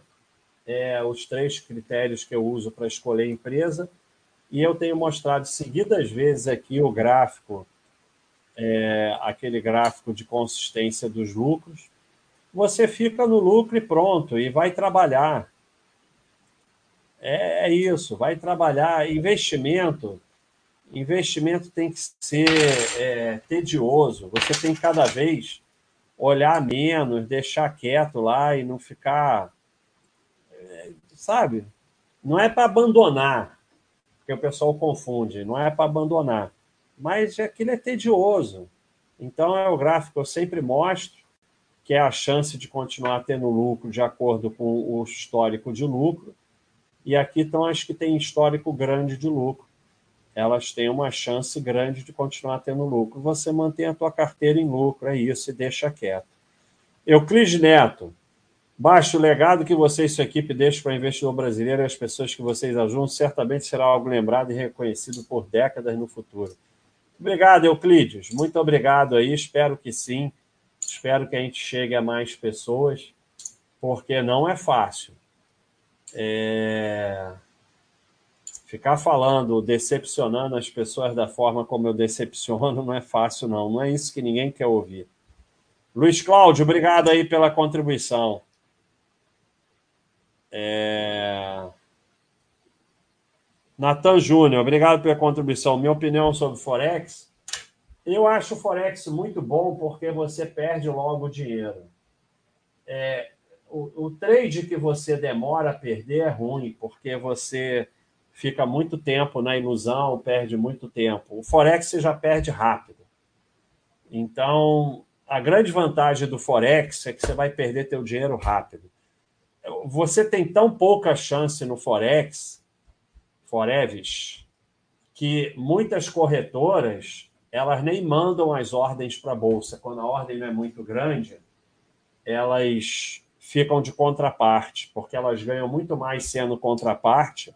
é, os três critérios que eu uso para escolher empresa, e eu tenho mostrado seguidas vezes aqui o gráfico, é, aquele gráfico de consistência dos lucros. Você fica no lucro e pronto, e vai trabalhar. É, é isso, vai trabalhar. Investimento investimento tem que ser é, tedioso. Você tem que cada vez olhar menos, deixar quieto lá e não ficar. É, sabe? Não é para abandonar, porque o pessoal confunde, não é para abandonar, mas aquilo é tedioso. Então é o gráfico que eu sempre mostro, que é a chance de continuar tendo lucro de acordo com o histórico de lucro. E aqui estão as que têm histórico grande de lucro elas têm uma chance grande de continuar tendo lucro. Você mantém a tua carteira em lucro, é isso, e deixa quieto. Euclides Neto, baixe o legado que você e sua equipe deixam para o investidor brasileiro e as pessoas que vocês ajudam, certamente será algo lembrado e reconhecido por décadas no futuro. Obrigado, Euclides. Muito obrigado aí. Espero que sim. Espero que a gente chegue a mais pessoas, porque não é fácil. É... Ficar falando, decepcionando as pessoas da forma como eu decepciono, [LAUGHS] não é fácil, não. Não é isso que ninguém quer ouvir. Luiz Cláudio, obrigado aí pela contribuição. É... Natan Júnior, obrigado pela contribuição. Minha opinião sobre Forex. Eu acho o Forex muito bom porque você perde logo dinheiro. É, o, o trade que você demora a perder é ruim, porque você fica muito tempo na ilusão, perde muito tempo. O Forex você já perde rápido. Então, a grande vantagem do Forex é que você vai perder teu dinheiro rápido. Você tem tão pouca chance no Forex, Forevis, que muitas corretoras elas nem mandam as ordens para a bolsa. Quando a ordem não é muito grande, elas ficam de contraparte, porque elas ganham muito mais sendo contraparte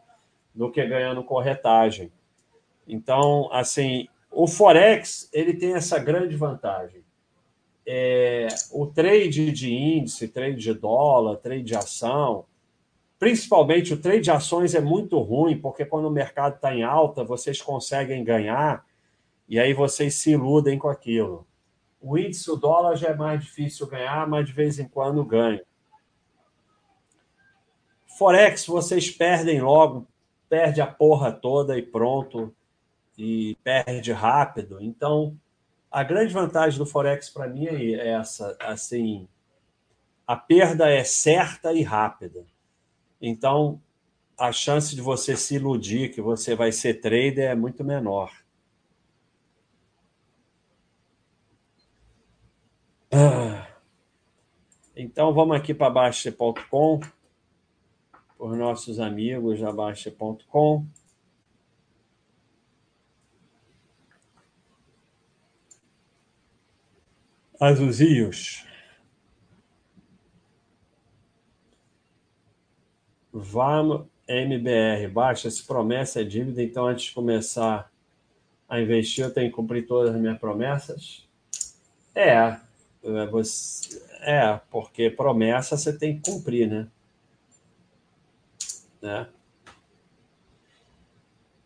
do que ganhando corretagem. Então, assim, o Forex ele tem essa grande vantagem. É, o trade de índice, trade de dólar, trade de ação, principalmente o trade de ações é muito ruim, porque quando o mercado está em alta, vocês conseguem ganhar e aí vocês se iludem com aquilo. O índice, o dólar já é mais difícil ganhar, mas de vez em quando ganha. Forex, vocês perdem logo perde a porra toda e pronto, e perde rápido. Então, a grande vantagem do Forex para mim é essa, assim, a perda é certa e rápida. Então, a chance de você se iludir que você vai ser trader é muito menor. Ah. Então, vamos aqui para Baixa.com por nossos amigos da Baixa.com. Azulzinhos. Vamos, MBR, baixa, se promessa é dívida, então antes de começar a investir, eu tenho que cumprir todas as minhas promessas? É, é você, é, porque promessa você tem que cumprir, né? Né?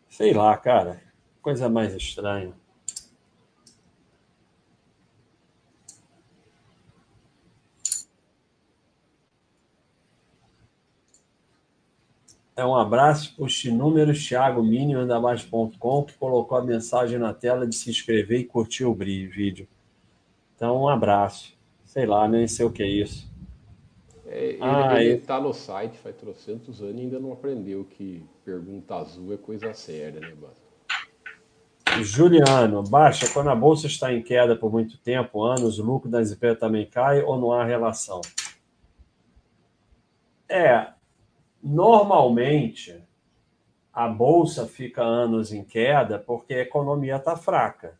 Sei lá, cara, coisa mais estranha. É um abraço para o número Thiago Baixa.com, que colocou a mensagem na tela de se inscrever e curtir o vídeo. Então, um abraço. Sei lá, nem sei o que é isso.
É, ele ah, está no site faz trocentos anos e ainda não aprendeu que pergunta azul é coisa séria, né, Basta?
Juliano, baixa, quando a bolsa está em queda por muito tempo, anos, o lucro das empresas também cai ou não há relação? É, normalmente a bolsa fica anos em queda porque a economia está fraca.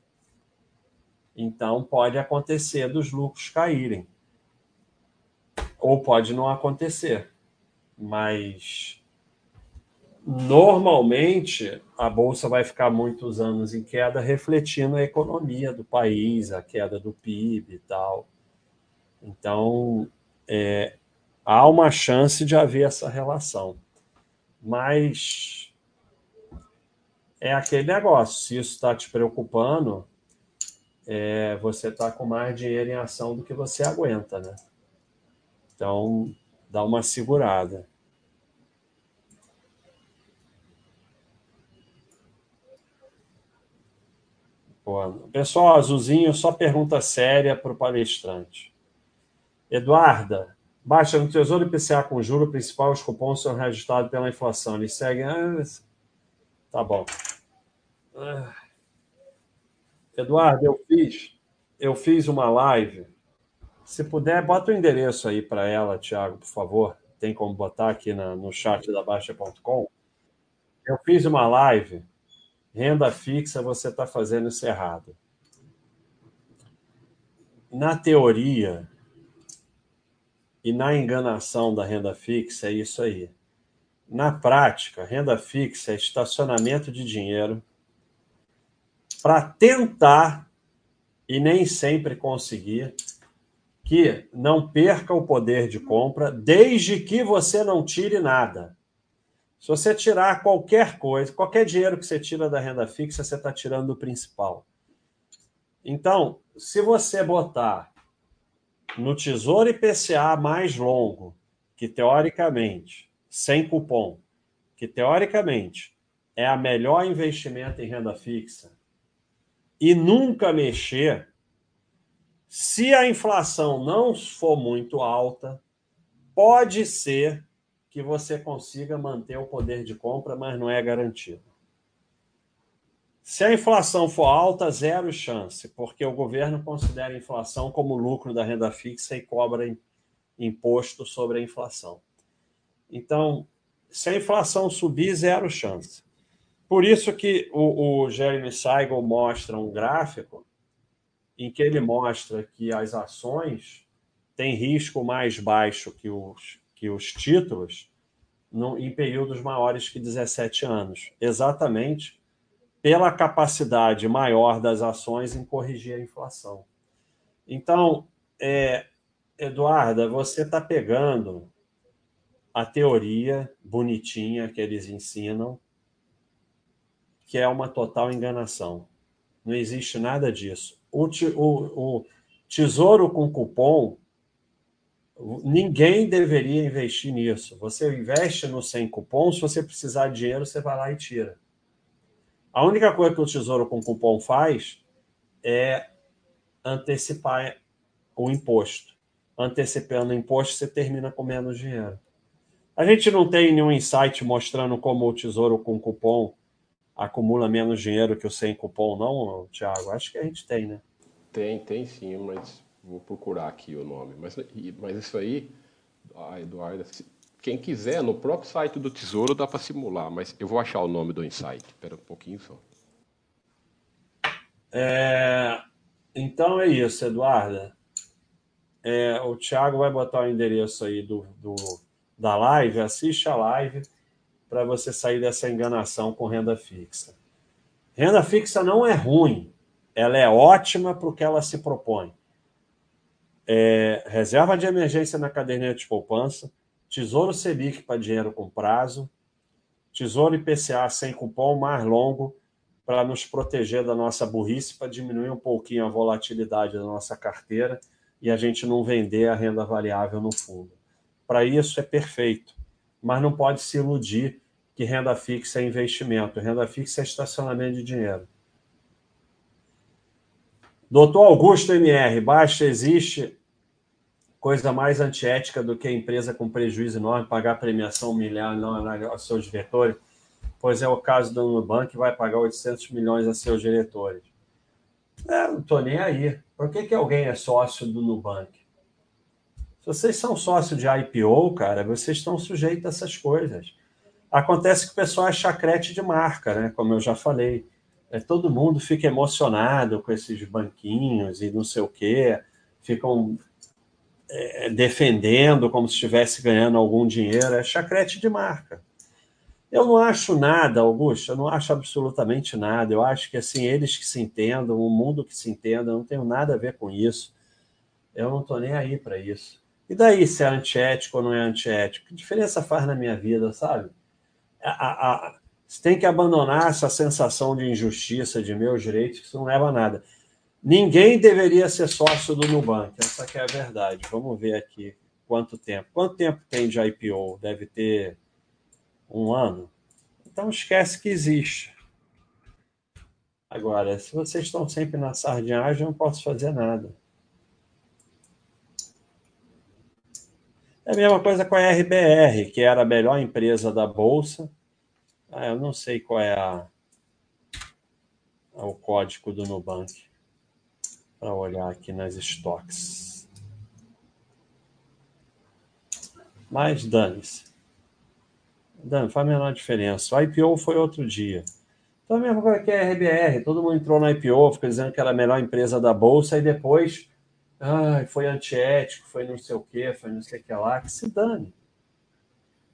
Então pode acontecer dos lucros caírem. Ou pode não acontecer. Mas normalmente a bolsa vai ficar muitos anos em queda, refletindo a economia do país, a queda do PIB e tal. Então, é, há uma chance de haver essa relação. Mas é aquele negócio. Se isso está te preocupando, é, você está com mais dinheiro em ação do que você aguenta, né? Então, dá uma segurada. Pessoal, azulzinho, só pergunta séria para o palestrante. Eduarda, baixa no Tesouro IPCA com juro principal, os cupons são reajustados pela inflação. Eles seguem. Ah, tá bom. Ah. Eduardo, eu fiz, eu fiz uma live. Se puder, bota o endereço aí para ela, Thiago, por favor. Tem como botar aqui na, no chat da Baixa.com. Eu fiz uma live. Renda fixa, você está fazendo isso errado. Na teoria e na enganação da renda fixa, é isso aí. Na prática, renda fixa é estacionamento de dinheiro para tentar, e nem sempre conseguir, que não perca o poder de compra, desde que você não tire nada. Se você tirar qualquer coisa, qualquer dinheiro que você tira da renda fixa, você está tirando o principal. Então, se você botar no Tesouro IPCA mais longo, que teoricamente, sem cupom, que teoricamente é a melhor investimento em renda fixa, e nunca mexer, se a inflação não for muito alta, pode ser que você consiga manter o poder de compra, mas não é garantido. Se a inflação for alta, zero chance, porque o governo considera a inflação como lucro da renda fixa e cobra imposto sobre a inflação. Então, se a inflação subir, zero chance. Por isso que o, o Jeremy Seigel mostra um gráfico em que ele mostra que as ações têm risco mais baixo que os, que os títulos no, em períodos maiores que 17 anos, exatamente pela capacidade maior das ações em corrigir a inflação. Então, é, Eduarda, você está pegando a teoria bonitinha que eles ensinam que é uma total enganação. Não existe nada disso. O, o, o tesouro com cupom, ninguém deveria investir nisso. Você investe no sem cupom, se você precisar de dinheiro, você vai lá e tira. A única coisa que o tesouro com cupom faz é antecipar o imposto. Antecipando o imposto, você termina com menos dinheiro. A gente não tem nenhum insight mostrando como o tesouro com cupom acumula menos dinheiro que o sem cupom, não, Thiago? Acho que a gente tem, né?
Tem, tem sim, mas vou procurar aqui o nome. Mas, mas isso aí, ah, Eduardo, quem quiser, no próprio site do Tesouro dá para simular, mas eu vou achar o nome do insight. Espera um pouquinho só.
É, então é isso, Eduarda. É, o Thiago vai botar o endereço aí do, do, da live, assiste a live para você sair dessa enganação com renda fixa. Renda fixa não é ruim, ela é ótima para o que ela se propõe. É, reserva de emergência na caderneta de poupança, Tesouro Selic para dinheiro com prazo, Tesouro IPCA sem cupom mais longo para nos proteger da nossa burrice, para diminuir um pouquinho a volatilidade da nossa carteira e a gente não vender a renda variável no fundo. Para isso é perfeito mas não pode se iludir que renda fixa é investimento. Renda fixa é estacionamento de dinheiro. Doutor Augusto MR, baixa existe coisa mais antiética do que a empresa com prejuízo enorme pagar premiação milionária aos seus diretores, pois é o caso do Nubank, que vai pagar 800 milhões a seus diretores. É, não estou nem aí. Por que, que alguém é sócio do Nubank? Vocês são sócio de IPO, cara, vocês estão sujeitos a essas coisas. Acontece que o pessoal é chacrete de marca, né? Como eu já falei. É, todo mundo fica emocionado com esses banquinhos e não sei o quê, ficam é, defendendo como se estivesse ganhando algum dinheiro. É chacrete de marca. Eu não acho nada, Augusto, eu não acho absolutamente nada. Eu acho que assim, eles que se entendam, o mundo que se entenda, eu não tenho nada a ver com isso. Eu não estou nem aí para isso. E daí se é antiético ou não é antiético? Que diferença faz na minha vida, sabe? A, a, a, você tem que abandonar essa sensação de injustiça, de meus direitos, que isso não leva a nada. Ninguém deveria ser sócio do Nubank, essa é a verdade. Vamos ver aqui quanto tempo. Quanto tempo tem de IPO? Deve ter um ano. Então esquece que existe. Agora, se vocês estão sempre na sardinhagem, eu não posso fazer nada. É a mesma coisa com a RBR, que era a melhor empresa da Bolsa. Ah, eu não sei qual é a, o código do Nubank para olhar aqui nas estoques. Mas dane-se. Não faz a menor diferença. O IPO foi outro dia. Então, a mesma coisa que a RBR. Todo mundo entrou no IPO, ficou dizendo que era a melhor empresa da Bolsa, e depois foi antiético, foi não sei o quê, foi não sei o que lá. Que se dane.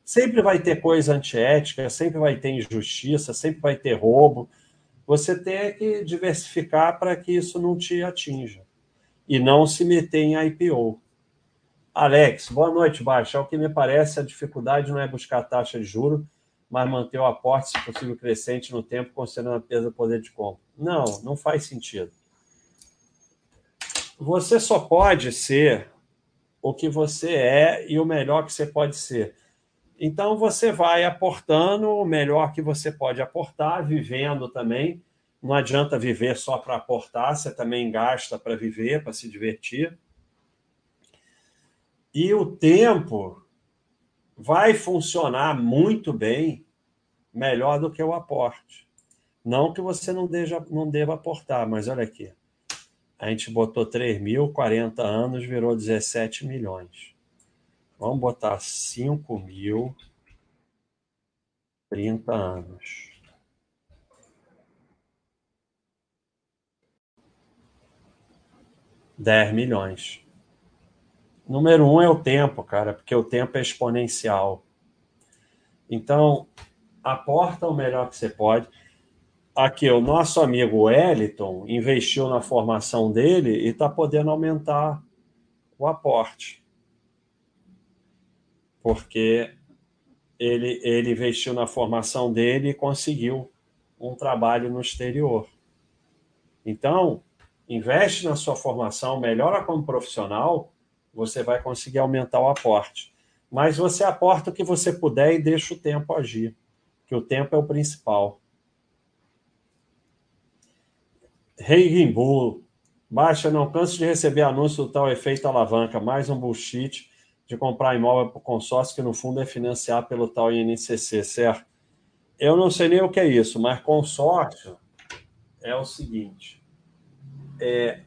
Sempre vai ter coisa antiética, sempre vai ter injustiça, sempre vai ter roubo. Você tem que diversificar para que isso não te atinja. E não se meter em IPO. Alex, boa noite, Baixa. Ao que me parece, a dificuldade não é buscar taxa de juro, mas manter o aporte, se possível, crescente no tempo, considerando a perda do poder de compra. Não, não faz sentido. Você só pode ser o que você é e o melhor que você pode ser. Então, você vai aportando o melhor que você pode aportar, vivendo também. Não adianta viver só para aportar, você também gasta para viver, para se divertir. E o tempo vai funcionar muito bem, melhor do que o aporte. Não que você não, deja, não deva aportar, mas olha aqui. A gente botou 3 mil, 40 anos, virou 17 milhões. Vamos botar 5 mil, 30 anos. Dez milhões. Número um é o tempo, cara, porque o tempo é exponencial. Então, aporta o melhor que você pode. Aqui, o nosso amigo Wellington investiu na formação dele e está podendo aumentar o aporte. Porque ele, ele investiu na formação dele e conseguiu um trabalho no exterior. Então, investe na sua formação, melhora como profissional você vai conseguir aumentar o aporte. Mas você aporta o que você puder e deixa o tempo agir, que o tempo é o principal. Rei Rimbu, baixa, não canso de receber anúncio do tal efeito alavanca, mais um bullshit de comprar imóvel por consórcio que no fundo é financiar pelo tal INCC, certo? Eu não sei nem o que é isso, mas consórcio é o seguinte: é,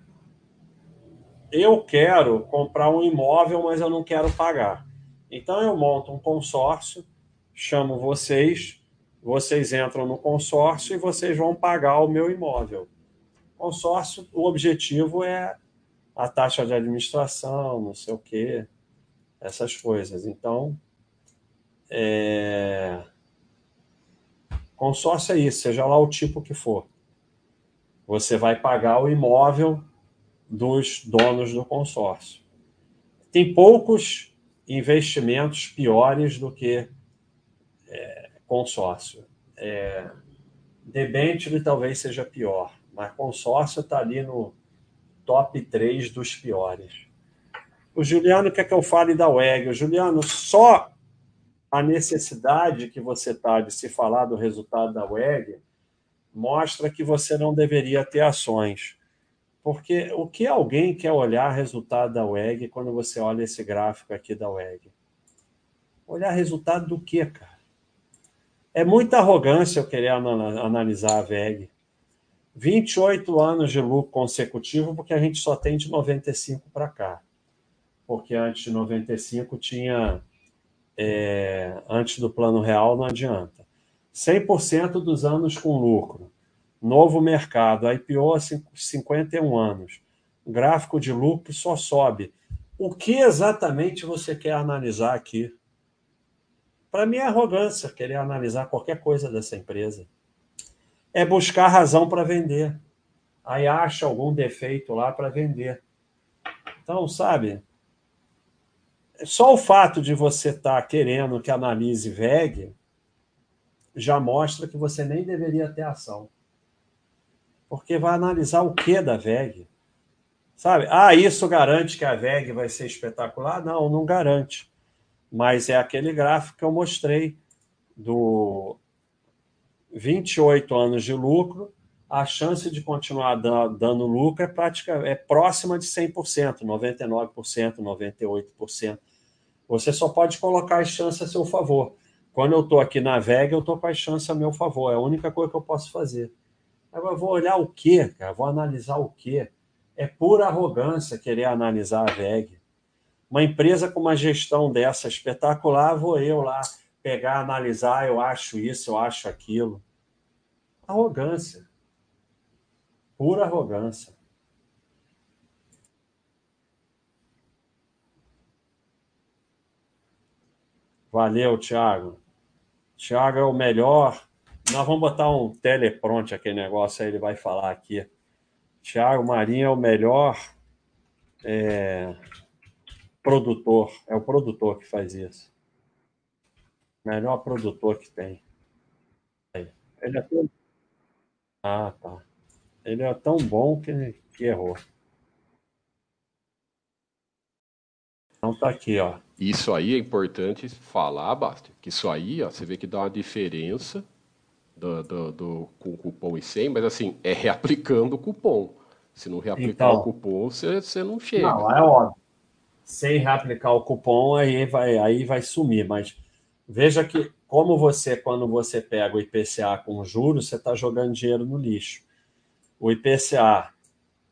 eu quero comprar um imóvel, mas eu não quero pagar. Então eu monto um consórcio, chamo vocês, vocês entram no consórcio e vocês vão pagar o meu imóvel. Consórcio, o objetivo é a taxa de administração, não sei o quê, essas coisas. Então, é... consórcio é isso, seja lá o tipo que for. Você vai pagar o imóvel dos donos do consórcio. Tem poucos investimentos piores do que é, consórcio. É, debênture talvez seja pior, mas consórcio está ali no top 3 dos piores. O Juliano quer que eu fale da WEG. O Juliano, só a necessidade que você está de se falar do resultado da WEG mostra que você não deveria ter ações Porque o que alguém quer olhar resultado da WEG quando você olha esse gráfico aqui da WEG? Olhar resultado do quê, cara? É muita arrogância eu querer analisar a VEG. 28 anos de lucro consecutivo, porque a gente só tem de 95 para cá. Porque antes de 95 tinha. É, antes do plano real não adianta. 100% dos anos com lucro. Novo mercado, IPO há 51 anos. Gráfico de lucro só sobe. O que exatamente você quer analisar aqui? Para mim é arrogância querer analisar qualquer coisa dessa empresa. É buscar razão para vender. Aí acha algum defeito lá para vender. Então, sabe, só o fato de você estar tá querendo que analise VEG já mostra que você nem deveria ter ação. Porque vai analisar o que da VEG? Sabe? Ah, isso garante que a VEG vai ser espetacular? Não, não garante mas é aquele gráfico que eu mostrei do 28 anos de lucro, a chance de continuar dando lucro é prática é próxima de 100%, 99%, 98%. Você só pode colocar as chances a seu favor. Quando eu estou aqui na VEG, eu estou com as chances a meu favor. É a única coisa que eu posso fazer. Agora, eu vou olhar o quê, cara? Vou analisar o quê? É pura arrogância querer analisar a VEG. Uma empresa com uma gestão dessa espetacular, vou eu lá pegar, analisar, eu acho isso, eu acho aquilo. Arrogância. Pura arrogância. Valeu, Thiago. Thiago é o melhor. Nós vamos botar um telepronte aquele negócio aí, ele vai falar aqui. Thiago Marinho é o melhor é, produtor, é o produtor que faz isso. Melhor produtor que tem. Ele é tão... Ah, tá. Ele é tão bom que, que errou. Então tá aqui, ó.
Isso aí é importante falar, Basta, que isso aí, ó, você vê que dá uma diferença do, do, do, com o cupom e 100, mas assim, é reaplicando o cupom. Se não reaplicar então, o cupom, você, você não chega.
Não, é óbvio sem reaplicar o cupom, aí vai, aí vai sumir. Mas veja que, como você, quando você pega o IPCA com juros, você está jogando dinheiro no lixo. O IPCA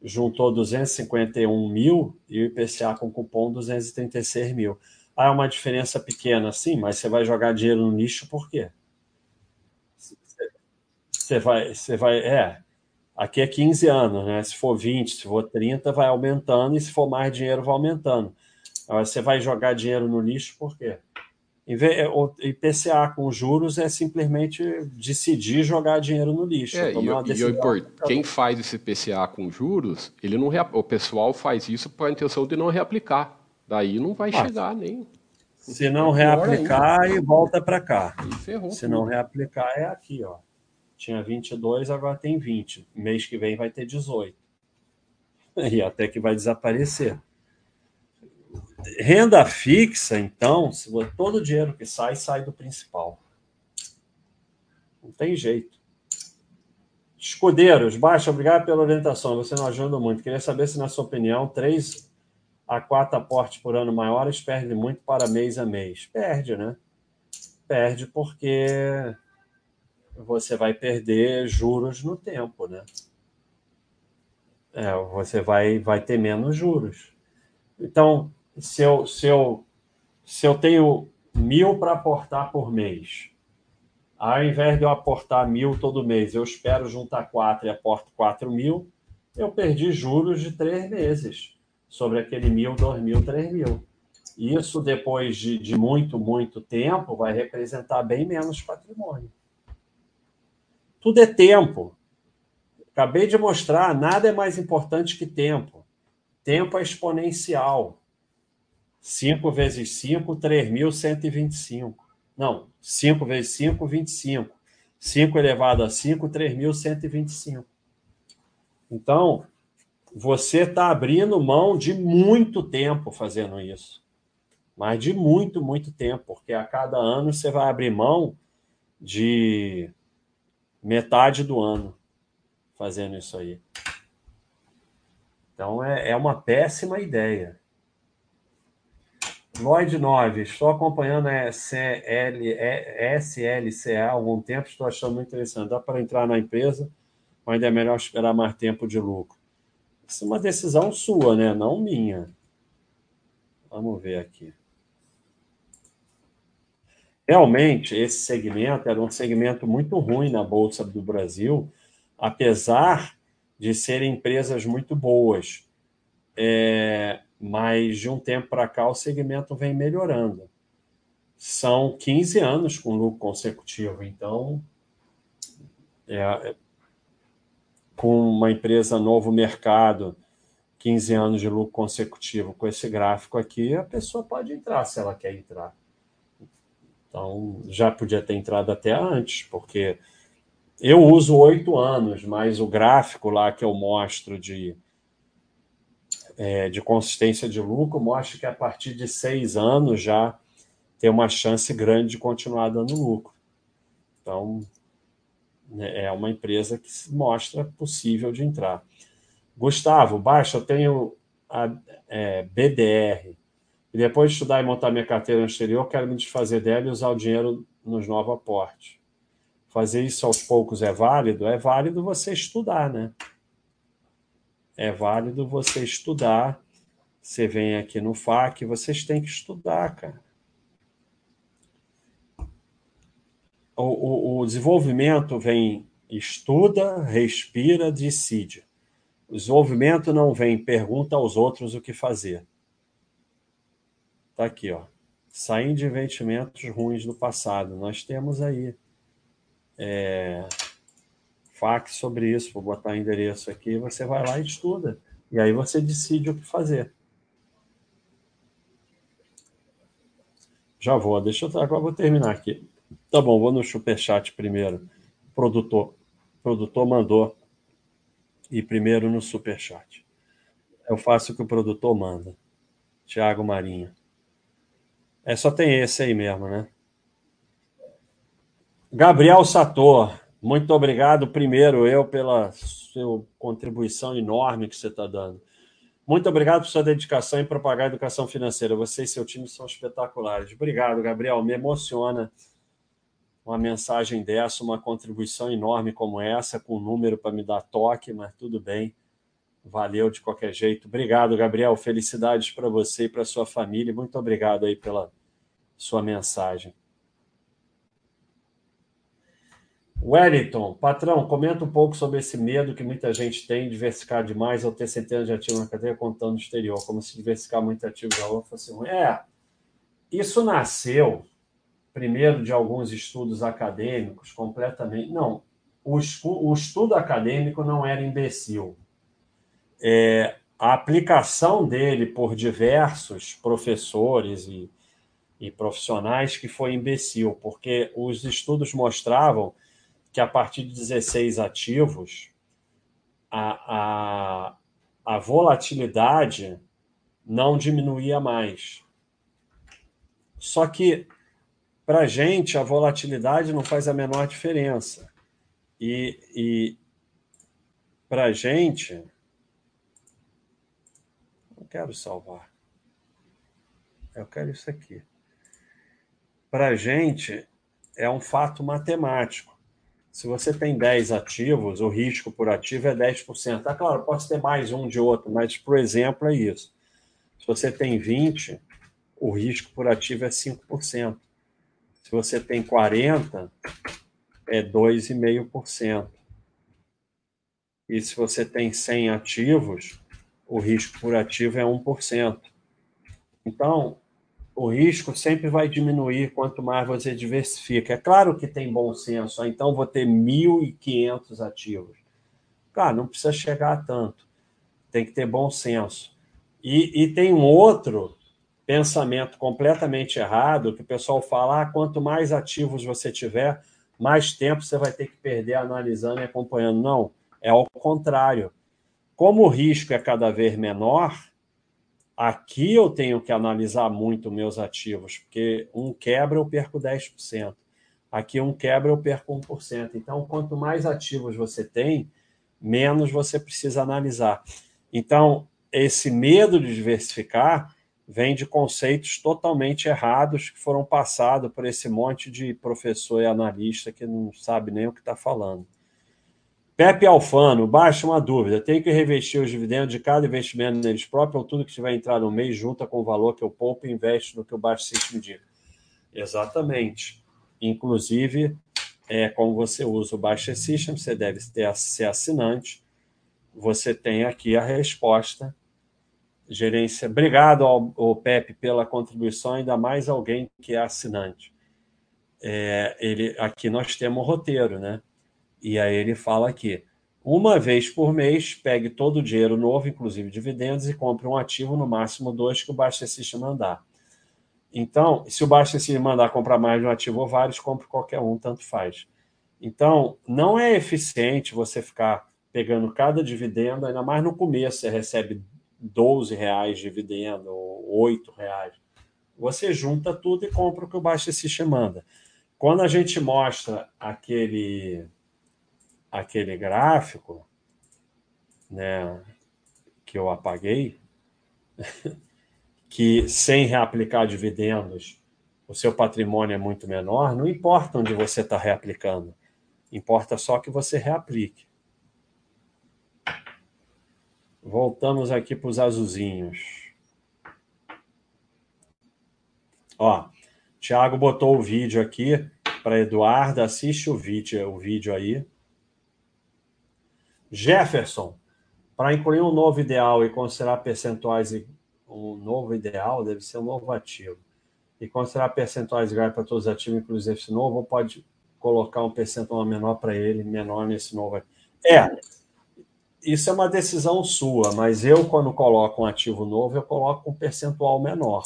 juntou 251 mil e o IPCA com cupom 236 mil. Ah, é uma diferença pequena, sim, mas você vai jogar dinheiro no lixo por quê? Você vai, você vai, é, aqui é 15 anos, né? Se for 20, se for 30, vai aumentando, e se for mais dinheiro, vai aumentando. Você vai jogar dinheiro no lixo por quê? É, o IPCA com juros é simplesmente decidir jogar dinheiro no lixo.
É, e, e quem faz esse IPCA com juros, ele não o pessoal faz isso com a intenção de não reaplicar. Daí não vai ah, chegar nem.
Se não reaplicar, e volta para cá. Ferrou, Se não reaplicar, é aqui, ó. Tinha 22, agora tem 20. Mês que vem vai ter 18. [LAUGHS] E até que vai desaparecer. Renda fixa, então, se todo o dinheiro que sai, sai do principal. Não tem jeito. Escudeiros, baixa, obrigado pela orientação. Você não ajuda muito. Queria saber se, na sua opinião, três a quatro aportes por ano maiores perde muito para mês a mês. Perde, né? Perde porque você vai perder juros no tempo, né? É, você vai, vai ter menos juros. Então, se eu, se eu, se eu tenho mil para aportar por mês, ao invés de eu aportar mil todo mês, eu espero juntar quatro e aporto quatro mil, eu perdi juros de três meses sobre aquele mil, dois mil, três mil. Isso, depois de, de muito, muito tempo, vai representar bem menos patrimônio. Tudo é tempo. Acabei de mostrar, nada é mais importante que tempo. Tempo é exponencial. 5 vezes 5, 3.125. Não, 5 vezes 5, 25. 5 elevado a 5, 3.125. Então, você está abrindo mão de muito tempo fazendo isso. Mas de muito, muito tempo, porque a cada ano você vai abrir mão de metade do ano fazendo isso aí. Então é, é uma péssima ideia. Lloyd 9, estou acompanhando a SL, SLCA há algum tempo, estou achando muito interessante. Dá para entrar na empresa, mas ainda é melhor esperar mais tempo de lucro. Isso é uma decisão sua, né? Não minha. Vamos ver aqui. Realmente, esse segmento era um segmento muito ruim na Bolsa do Brasil, apesar de serem empresas muito boas. É, mas de um tempo para cá o segmento vem melhorando. São 15 anos com lucro consecutivo, então é, é com uma empresa novo mercado, 15 anos de lucro consecutivo com esse gráfico aqui, a pessoa pode entrar se ela quer entrar. Então, já podia ter entrado até antes, porque eu uso oito anos, mas o gráfico lá que eu mostro de, é, de consistência de lucro mostra que a partir de seis anos já tem uma chance grande de continuar dando lucro. Então, né, é uma empresa que mostra possível de entrar. Gustavo, baixa, eu tenho a é, BDR. E depois de estudar e montar minha carteira no exterior, quero me desfazer dela e usar o dinheiro nos novos aportes. Fazer isso aos poucos é válido? É válido você estudar, né? É válido você estudar. Você vem aqui no FAC, vocês têm que estudar, cara. O, o, o desenvolvimento vem estuda, respira, decide. O desenvolvimento não vem pergunta aos outros o que fazer. Está aqui, ó. Saindo de investimentos ruins do passado. Nós temos aí é, fax sobre isso. Vou botar o endereço aqui. Você vai lá e estuda. E aí você decide o que fazer. Já vou. Deixa eu agora vou terminar aqui. Tá bom, vou no superchat primeiro. O produtor, o produtor mandou e primeiro no superchat. Eu faço o que o produtor manda. Tiago Marinho. É, só tem esse aí mesmo, né? Gabriel Sator, muito obrigado primeiro eu pela sua contribuição enorme que você está dando. Muito obrigado por sua dedicação em propagar a educação financeira. Você e seu time são espetaculares. Obrigado, Gabriel. Me emociona uma mensagem dessa, uma contribuição enorme como essa, com um número para me dar toque, mas tudo bem. Valeu de qualquer jeito. Obrigado, Gabriel. Felicidades para você e para sua família. Muito obrigado aí pela sua mensagem. Wellington, patrão, comenta um pouco sobre esse medo que muita gente tem de diversificar demais ou ter centenas de ativos na carteira contando no exterior, como se diversificar muito ativo outra fosse ruim. É, isso nasceu primeiro de alguns estudos acadêmicos completamente. Não, o, o estudo acadêmico não era imbecil é, a aplicação dele por diversos professores e, e profissionais que foi imbecil, porque os estudos mostravam que a partir de 16 ativos, a, a, a volatilidade não diminuía mais. Só que, para a gente, a volatilidade não faz a menor diferença. E, e para a gente, quero salvar. Eu quero isso aqui. Para a gente, é um fato matemático. Se você tem 10 ativos, o risco por ativo é 10%. Ah, claro, pode ter mais um de outro, mas, por exemplo, é isso. Se você tem 20, o risco por ativo é 5%. Se você tem 40, é 2,5%. E se você tem 100 ativos, o risco por ativo é 1%. Então, o risco sempre vai diminuir quanto mais você diversifica. É claro que tem bom senso, ah, então vou ter 1.500 ativos. Claro, não precisa chegar a tanto. Tem que ter bom senso. E, e tem um outro pensamento completamente errado que o pessoal fala: ah, quanto mais ativos você tiver, mais tempo você vai ter que perder analisando e acompanhando. Não, é ao contrário. Como o risco é cada vez menor, aqui eu tenho que analisar muito meus ativos, porque um quebra eu perco 10%. Aqui um quebra eu perco 1%. Então, quanto mais ativos você tem, menos você precisa analisar. Então, esse medo de diversificar vem de conceitos totalmente errados que foram passados por esse monte de professor e analista que não sabe nem o que está falando. Pepe Alfano, baixa uma dúvida. Tem que revestir os dividendos de cada investimento neles próprios ou tudo que tiver entrar no mês junta com o valor que eu poupo e investe no que o baixo system indica? Exatamente. Inclusive, é, como você usa o Baixa System, você deve ter, ser assinante. Você tem aqui a resposta. Gerência. Obrigado ao, ao Pepe pela contribuição, ainda mais alguém que é assinante. É, ele, aqui nós temos o roteiro, né? E aí ele fala aqui: uma vez por mês, pegue todo o dinheiro novo, inclusive dividendos, e compre um ativo, no máximo dois, que o Baixa System mandar. Então, se o Baixa System mandar comprar mais de um ativo ou vários, compre qualquer um, tanto faz. Então, não é eficiente você ficar pegando cada dividendo, ainda mais no começo, você recebe 12 reais de dividendo, ou 8 reais. Você junta tudo e compra o que o Baixa System manda. Quando a gente mostra aquele aquele gráfico, né, que eu apaguei, [LAUGHS] que sem reaplicar dividendos o seu patrimônio é muito menor, não importa onde você está reaplicando, importa só que você reaplique. Voltamos aqui para os azulzinhos. Ó, Thiago botou o vídeo aqui para Eduardo, assiste o vídeo, o vídeo aí. Jefferson, para incluir um novo ideal e considerar percentuais, um novo ideal deve ser um novo ativo, e considerar percentuais iguais para todos os ativos, inclusive esse novo, ou pode colocar um percentual menor para ele, menor nesse novo ativo? É, isso é uma decisão sua, mas eu, quando coloco um ativo novo, eu coloco um percentual menor.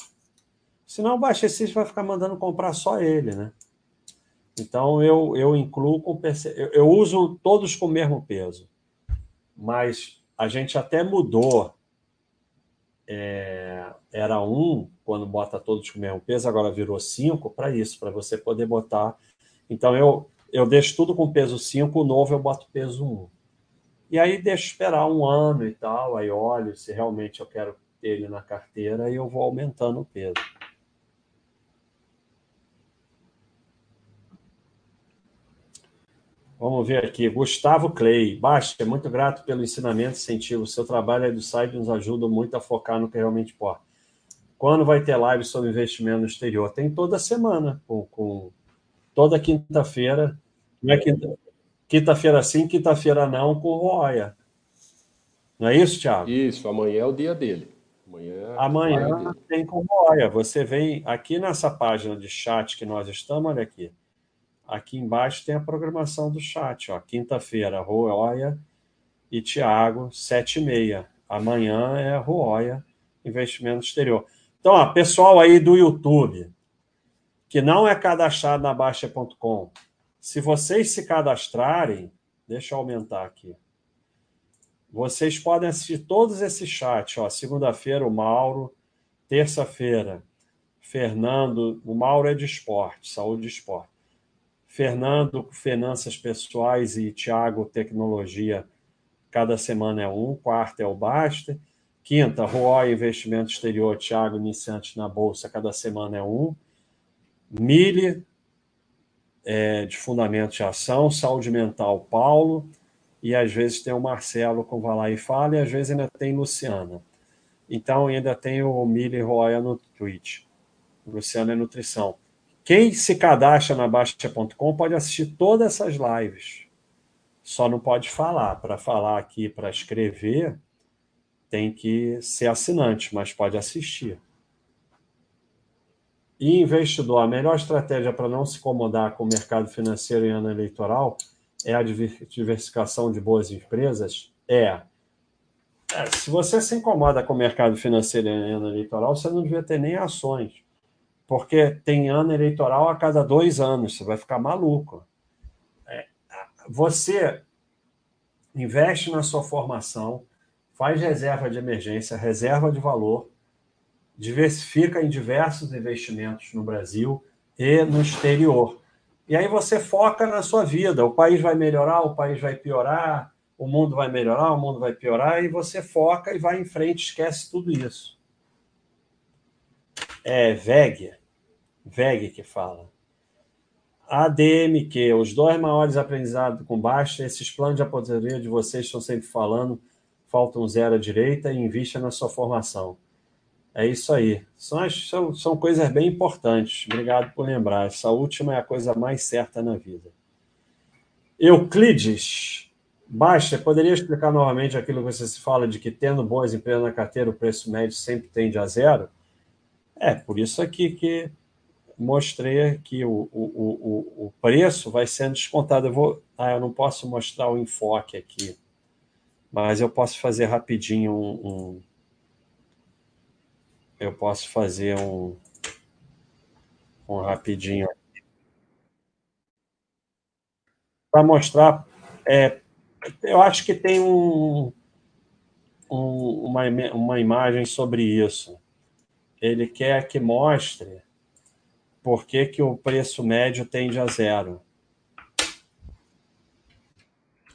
Senão o baixecista vai ficar mandando comprar só ele, né? Então eu, eu incluo com eu, eu uso todos com o mesmo peso mas a gente até mudou. É, era um, quando bota todos com o mesmo peso, agora virou cinco para isso, para você poder botar. Então eu, eu deixo tudo com peso 5, o novo eu boto peso 1. Um. E aí deixo esperar um ano e tal, aí olho se realmente eu quero ter ele na carteira e eu vou aumentando o peso. Vamos ver aqui. Gustavo Clay. Baixa, é muito grato pelo ensinamento incentivo. O seu trabalho aí do site nos ajuda muito a focar no que realmente importa. Quando vai ter live sobre investimento no exterior? Tem toda semana, com, com toda quinta-feira. Não é quinta, quinta-feira sim, quinta-feira não, com o Roya. Não é isso, Thiago?
Isso, amanhã é o dia dele.
Amanhã, é amanhã tem com o Roya. Você vem aqui nessa página de chat que nós estamos, olha aqui. Aqui embaixo tem a programação do chat. Quinta-feira, Roya e Tiago, 7 e meia. Amanhã é Roya, investimento exterior. Então, ó, pessoal aí do YouTube, que não é cadastrado na Baixa.com, se vocês se cadastrarem, deixa eu aumentar aqui. Vocês podem assistir todos esses chats. Segunda-feira, o Mauro. Terça-feira, Fernando. O Mauro é de esporte, saúde de esporte. Fernando, Finanças Pessoais e Tiago, Tecnologia, cada semana é um. Quarta é o Basta. Quinta, Roy, Investimento Exterior, Tiago, Iniciante na Bolsa, cada semana é um. Mille, é, de Fundamento de Ação. Saúde Mental, Paulo. E às vezes tem o Marcelo com Vai Lá e Fala, e às vezes ainda tem Luciana. Então ainda tem o Mille Roya no Twitch. Luciana é Nutrição. Quem se cadastra na Baixa.com pode assistir todas essas lives. Só não pode falar. Para falar aqui, para escrever, tem que ser assinante, mas pode assistir. E investidor, a melhor estratégia para não se incomodar com o mercado financeiro em ano eleitoral é a diversificação de boas empresas? É. é. Se você se incomoda com o mercado financeiro em ano eleitoral, você não devia ter nem ações porque tem ano eleitoral a cada dois anos, você vai ficar maluco. É, você investe na sua formação, faz reserva de emergência, reserva de valor, diversifica em diversos investimentos no Brasil e no exterior. E aí você foca na sua vida. O país vai melhorar, o país vai piorar, o mundo vai melhorar, o mundo vai piorar, e você foca e vai em frente, esquece tudo isso. É VEG, VEG que fala. ADMQ, os dois maiores aprendizados com baixa, esses planos de aposentadoria de vocês estão sempre falando, faltam zero à direita e invista na sua formação. É isso aí. São, são, são coisas bem importantes. Obrigado por lembrar. Essa última é a coisa mais certa na vida. Euclides, baixa, poderia explicar novamente aquilo que você se fala de que tendo boas empresas na carteira, o preço médio sempre tende a zero? É, por isso aqui que mostrei que o, o, o, o preço vai sendo descontado. Eu vou, ah, eu não posso mostrar o enfoque aqui, mas eu posso fazer rapidinho um, um eu posso fazer um, um rapidinho para mostrar. É, eu acho que tem um, um, uma, uma imagem sobre isso. Ele quer que mostre por que, que o preço médio tende a zero.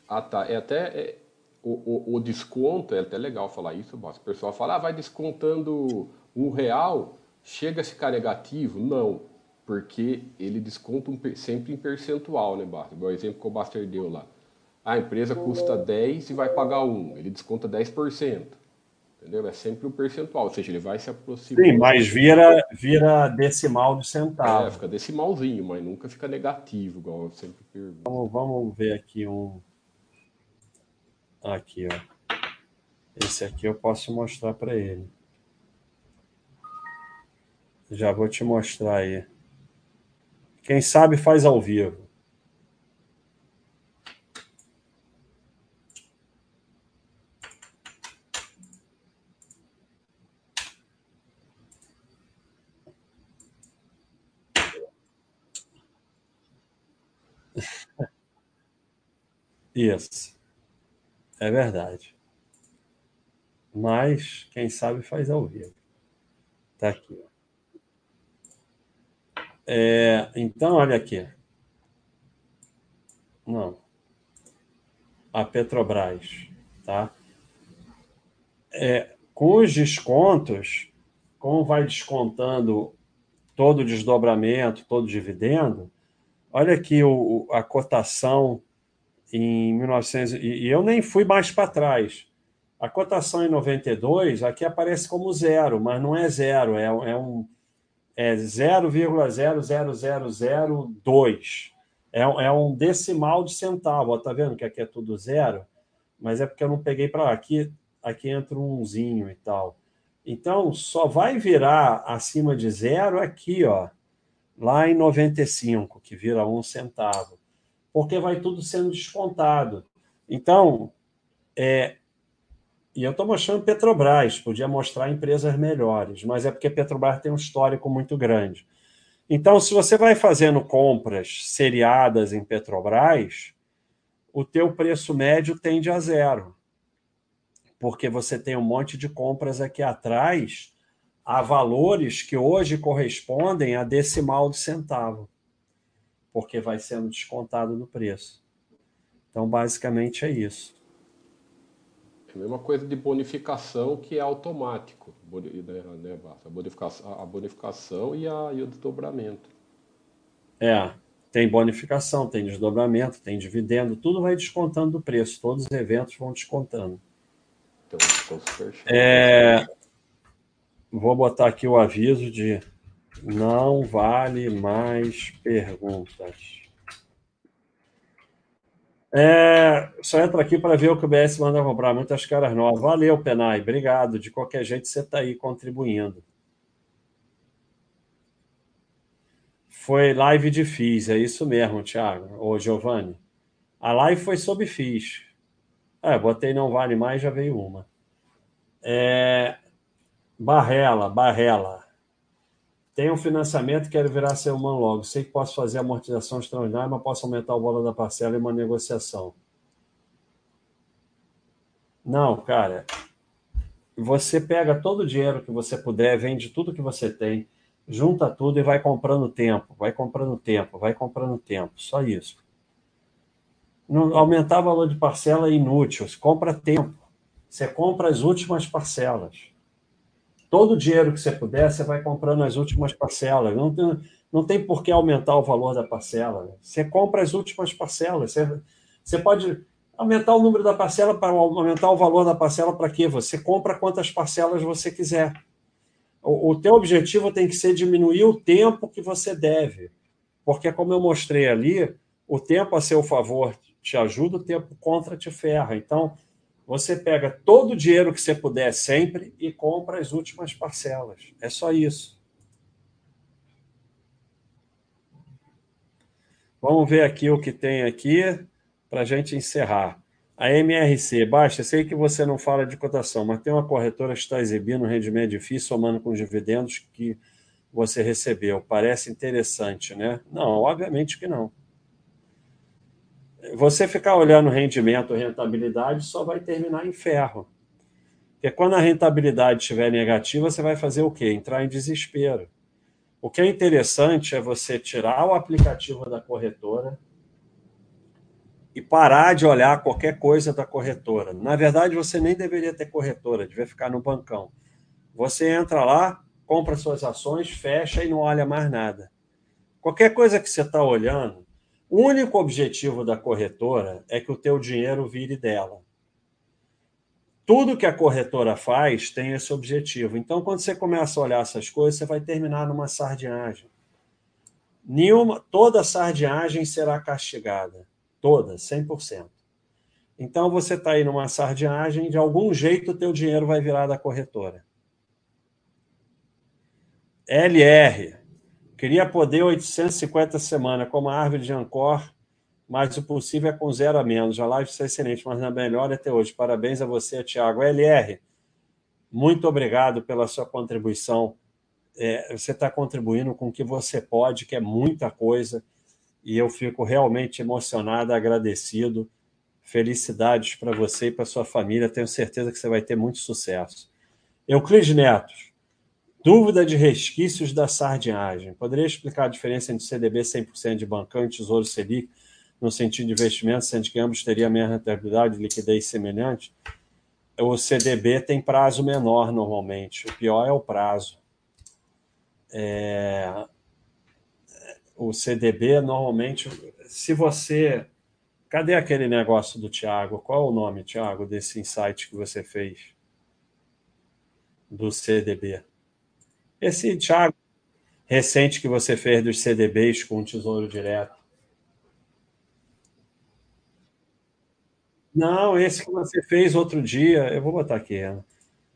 Ah, tá. É até é, o, o, o, desconto, é até legal falar isso, O pessoal fala, ah, vai descontando um real chega a ficar negativo? Não, porque ele desconta um, sempre em percentual, né, Baster? O exemplo que o Baster deu lá. A empresa custa 10 e vai pagar 1, ele desconta 10%. Entendeu? É sempre um percentual, ou seja, ele vai se aproximar.
Sim, mas vira, vira decimal de centavo.
É, fica decimalzinho, mas nunca fica negativo, igual eu sempre pergunto.
Vamos, vamos ver aqui um. Aqui, ó. Esse aqui eu posso mostrar para ele. Já vou te mostrar aí. Quem sabe faz ao vivo. Isso. É verdade. Mas quem sabe faz ao vivo. Tá aqui. É, então, olha aqui. Não. A Petrobras, tá? É, com os descontos, como vai descontando todo o desdobramento, todo o dividendo, olha aqui o, a cotação em 1900, e eu nem fui mais para trás. A cotação em 92, aqui aparece como zero, mas não é zero, é, é um é 0,00002. É, é um decimal de centavo. Está vendo que aqui é tudo zero? Mas é porque eu não peguei para aqui. Aqui entra um umzinho e tal. Então, só vai virar acima de zero aqui, ó, lá em 95, que vira um centavo. Porque vai tudo sendo descontado. Então, é, e eu estou mostrando Petrobras, podia mostrar empresas melhores, mas é porque Petrobras tem um histórico muito grande. Então, se você vai fazendo compras seriadas em Petrobras, o teu preço médio tende a zero, porque você tem um monte de compras aqui atrás a valores que hoje correspondem a decimal de centavo, porque vai sendo descontado no preço. Então, basicamente é isso.
É a mesma coisa de bonificação que é automático, né, né, a, bonificação, a bonificação e, a, e o desdobramento.
É, tem bonificação, tem desdobramento, tem dividendo, tudo vai descontando do preço, todos os eventos vão descontando. Então, é, vou botar aqui o aviso de não vale mais perguntas. É, só entra aqui para ver o que o BS manda comprar. Muitas caras novas. Valeu, Penai. Obrigado. De qualquer jeito, você está aí contribuindo. Foi live de FIIs, é isso mesmo, Thiago. Ô, Giovanni. A live foi sobre FIIs. É, botei não vale mais, já veio uma. É... Barrela, Barrela. Tenho um financiamento, quero virar seu humano logo. Sei que posso fazer amortização extraordinária, mas posso aumentar o valor da parcela em uma negociação. Não, cara. Você pega todo o dinheiro que você puder, vende tudo que você tem, junta tudo e vai comprando tempo, vai comprando tempo, vai comprando tempo. Só isso. Não, aumentar o valor de parcela é inútil. Você compra tempo. Você compra as últimas parcelas. Todo o dinheiro que você puder, você vai comprando as últimas parcelas. Não tem, não tem por que aumentar o valor da parcela. Você compra as últimas parcelas. Você, você pode aumentar o número da parcela para aumentar o valor da parcela para quê? Você compra quantas parcelas você quiser. O, o teu objetivo tem que ser diminuir o tempo que você deve. Porque, como eu mostrei ali, o tempo a seu favor te ajuda, o tempo contra te ferra. Então, você pega todo o dinheiro que você puder sempre e compra as últimas parcelas. É só isso. Vamos ver aqui o que tem aqui para a gente encerrar. A MRC, baixa, sei que você não fala de cotação, mas tem uma corretora que está exibindo um rendimento difícil, somando com os dividendos que você recebeu. Parece interessante, né? Não, obviamente que não você ficar olhando rendimento, rentabilidade, só vai terminar em ferro. Porque quando a rentabilidade estiver negativa, você vai fazer o quê? Entrar em desespero. O que é interessante é você tirar o aplicativo da corretora e parar de olhar qualquer coisa da corretora. Na verdade, você nem deveria ter corretora, devia ficar no bancão. Você entra lá, compra suas ações, fecha e não olha mais nada. Qualquer coisa que você está olhando, o único objetivo da corretora é que o teu dinheiro vire dela. Tudo que a corretora faz tem esse objetivo. Então, quando você começa a olhar essas coisas, você vai terminar numa sardinhagem. Nenhuma, toda sardinhagem será castigada. Toda, 100%. Então, você está aí numa sardinhagem, de algum jeito o teu dinheiro vai virar da corretora. LR, Queria poder 850 semana, como a árvore de Ancor, mas o possível é com zero a menos. A live está excelente, mas na melhor até hoje. Parabéns a você, Tiago. LR, muito obrigado pela sua contribuição. É, você está contribuindo com o que você pode, que é muita coisa, e eu fico realmente emocionado, agradecido. Felicidades para você e para sua família. Tenho certeza que você vai ter muito sucesso. Euclides Neto, Dúvida de resquícios da sardinhagem. Poderia explicar a diferença entre CDB 100% de bancão e Tesouro Selic no sentido de investimento, sendo que ambos teriam a mesma rentabilidade, liquidez semelhante? O CDB tem prazo menor normalmente. O pior é o prazo. É... O CDB normalmente, se você. Cadê aquele negócio do Tiago? Qual é o nome, Tiago, desse insight que você fez? Do CDB. Esse Thiago recente que você fez dos CDBs com o Tesouro Direto. Não, esse que você fez outro dia, eu vou botar aqui,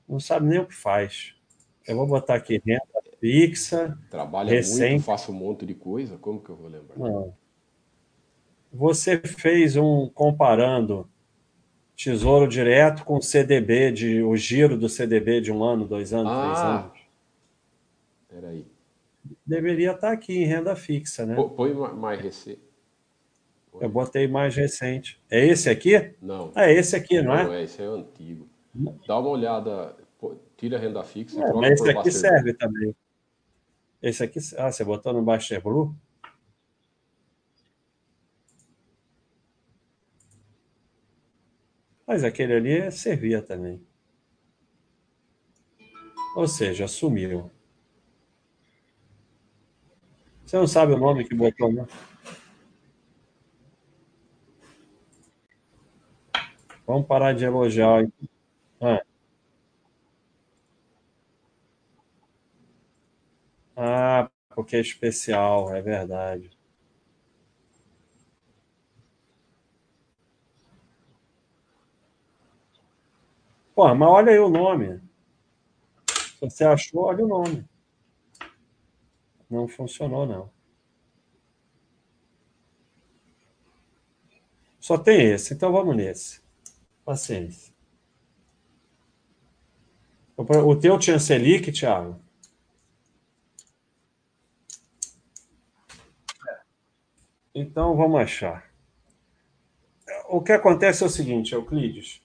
não sabe nem o que faz. Eu vou botar aqui renda fixa.
Trabalha recente. muito, faço um monte de coisa, como que eu vou lembrar?
Não. Você fez um comparando Tesouro Direto com CDB, de, o giro do CDB de um ano, dois anos, ah, três anos.
Peraí.
Deveria estar aqui em renda fixa, né?
Põe mais recente.
Eu botei mais recente. É esse aqui?
Não.
É esse aqui, não,
não
é?
Não, é, esse é antigo. Dá uma olhada, tira a renda fixa
é, mas esse aqui serve Blue. também. Esse aqui, ah, você botou no Baster Blue? Mas aquele ali servia também. Ou seja, sumiu. Você não sabe o nome que botou, né? Vamos parar de elogiar. Ah. ah, porque é especial, é verdade. Pô, mas olha aí o nome. Se você achou, olha o nome. Não funcionou, não. Só tem esse, então vamos nesse. Paciência. O teu tinha Selic, Thiago? Então vamos achar. O que acontece é o seguinte, Euclides.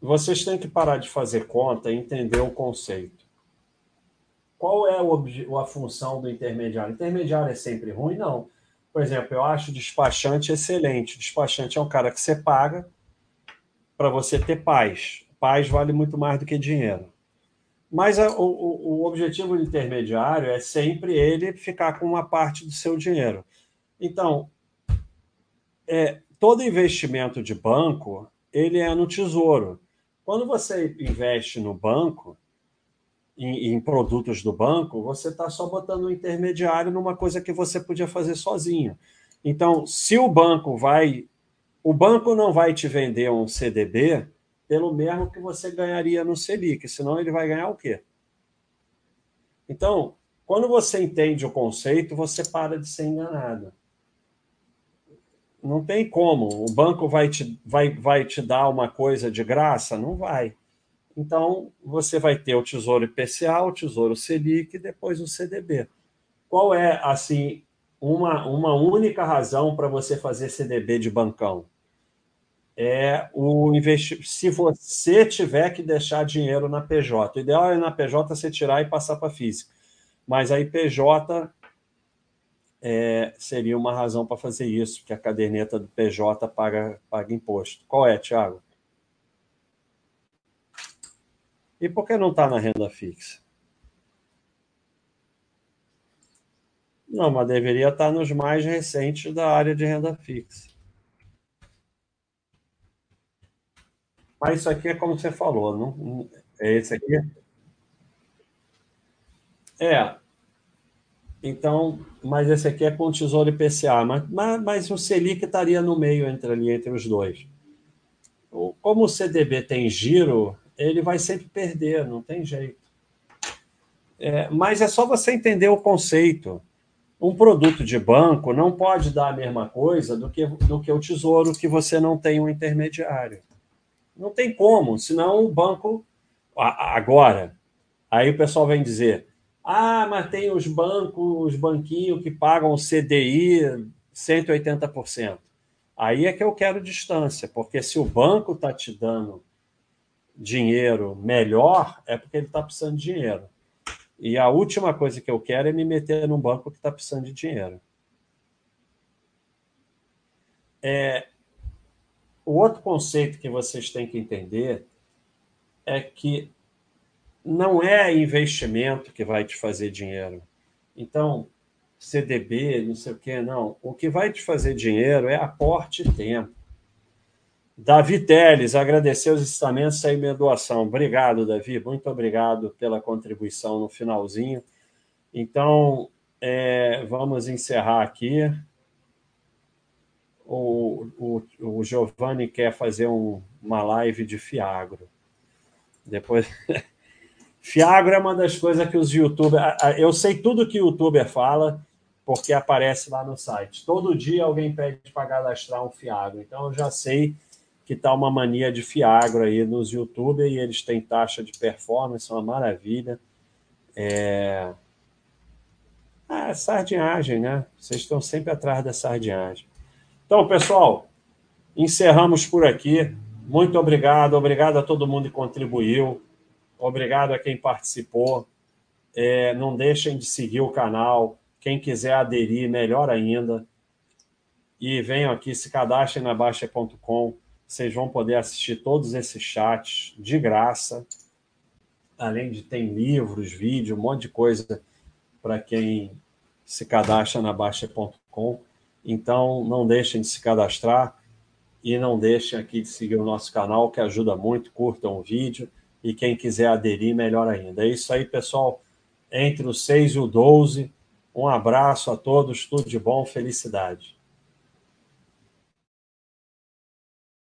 Vocês têm que parar de fazer conta e entender o conceito. Qual é a função do intermediário? Intermediário é sempre ruim? Não. Por exemplo, eu acho despachante excelente. Despachante é um cara que você paga para você ter paz. Paz vale muito mais do que dinheiro. Mas a, o, o objetivo do intermediário é sempre ele ficar com uma parte do seu dinheiro. Então, é, todo investimento de banco ele é no tesouro. Quando você investe no banco, em, em produtos do banco, você está só botando um intermediário numa coisa que você podia fazer sozinho. Então, se o banco vai. O banco não vai te vender um CDB pelo mesmo que você ganharia no Selic, senão ele vai ganhar o quê? Então, quando você entende o conceito, você para de ser enganado. Não tem como. O banco vai te, vai, vai te dar uma coisa de graça? Não vai. Então, você vai ter o Tesouro IPCA, o Tesouro Selic e depois o CDB. Qual é, assim, uma, uma única razão para você fazer CDB de bancão? é o investir. Se você tiver que deixar dinheiro na PJ, o ideal é na PJ você tirar e passar para física. Mas aí PJ é, seria uma razão para fazer isso, porque a caderneta do PJ paga, paga imposto. Qual é, Tiago? E por que não está na renda fixa? Não, mas deveria estar tá nos mais recentes da área de renda fixa. Mas isso aqui é como você falou, não, é esse aqui? É. Então, mas esse aqui é com Tesouro IPCA, mas, mas, mas o Selic estaria no meio entre ali entre os dois. Como o CDB tem giro, ele vai sempre perder, não tem jeito. É, mas é só você entender o conceito. Um produto de banco não pode dar a mesma coisa do que, do que o tesouro que você não tem um intermediário. Não tem como, senão o banco. Agora, aí o pessoal vem dizer: ah, mas tem os bancos, os banquinhos que pagam CDI 180%. Aí é que eu quero distância, porque se o banco está te dando dinheiro melhor, é porque ele está precisando de dinheiro. E a última coisa que eu quero é me meter num banco que está precisando de dinheiro. É, o outro conceito que vocês têm que entender é que não é investimento que vai te fazer dinheiro. Então, CDB, não sei o quê, não. O que vai te fazer dinheiro é aporte e tempo. Davi Teles, agradecer os estamentos e minha doação. Obrigado, Davi. Muito obrigado pela contribuição no finalzinho. Então, é, vamos encerrar aqui o, o, o Giovanni quer fazer um, uma live de Fiagro. Depois. [LAUGHS] Fiagro é uma das coisas que os youtubers. Eu sei tudo que o youtuber fala, porque aparece lá no site. Todo dia alguém pede para cadastrar um Fiagro. Então eu já sei que está uma mania de Fiagro aí nos youtubers e eles têm taxa de performance, uma maravilha. É... Ah, sardinhagem, né? Vocês estão sempre atrás da sardinhagem. Então, pessoal, encerramos por aqui. Muito obrigado, obrigado a todo mundo que contribuiu, obrigado a quem participou. É, não deixem de seguir o canal. Quem quiser aderir, melhor ainda. E venham aqui, se cadastrem na Baixa.com. Vocês vão poder assistir todos esses chats de graça. Além de ter livros, vídeo, um monte de coisa para quem se cadastra na Baixa.com. Então, não deixem de se cadastrar e não deixem aqui de seguir o nosso canal, que ajuda muito. Curtam o vídeo e quem quiser aderir, melhor ainda. É isso aí, pessoal. Entre o 6 e o 12. Um abraço a todos, tudo de bom, felicidade.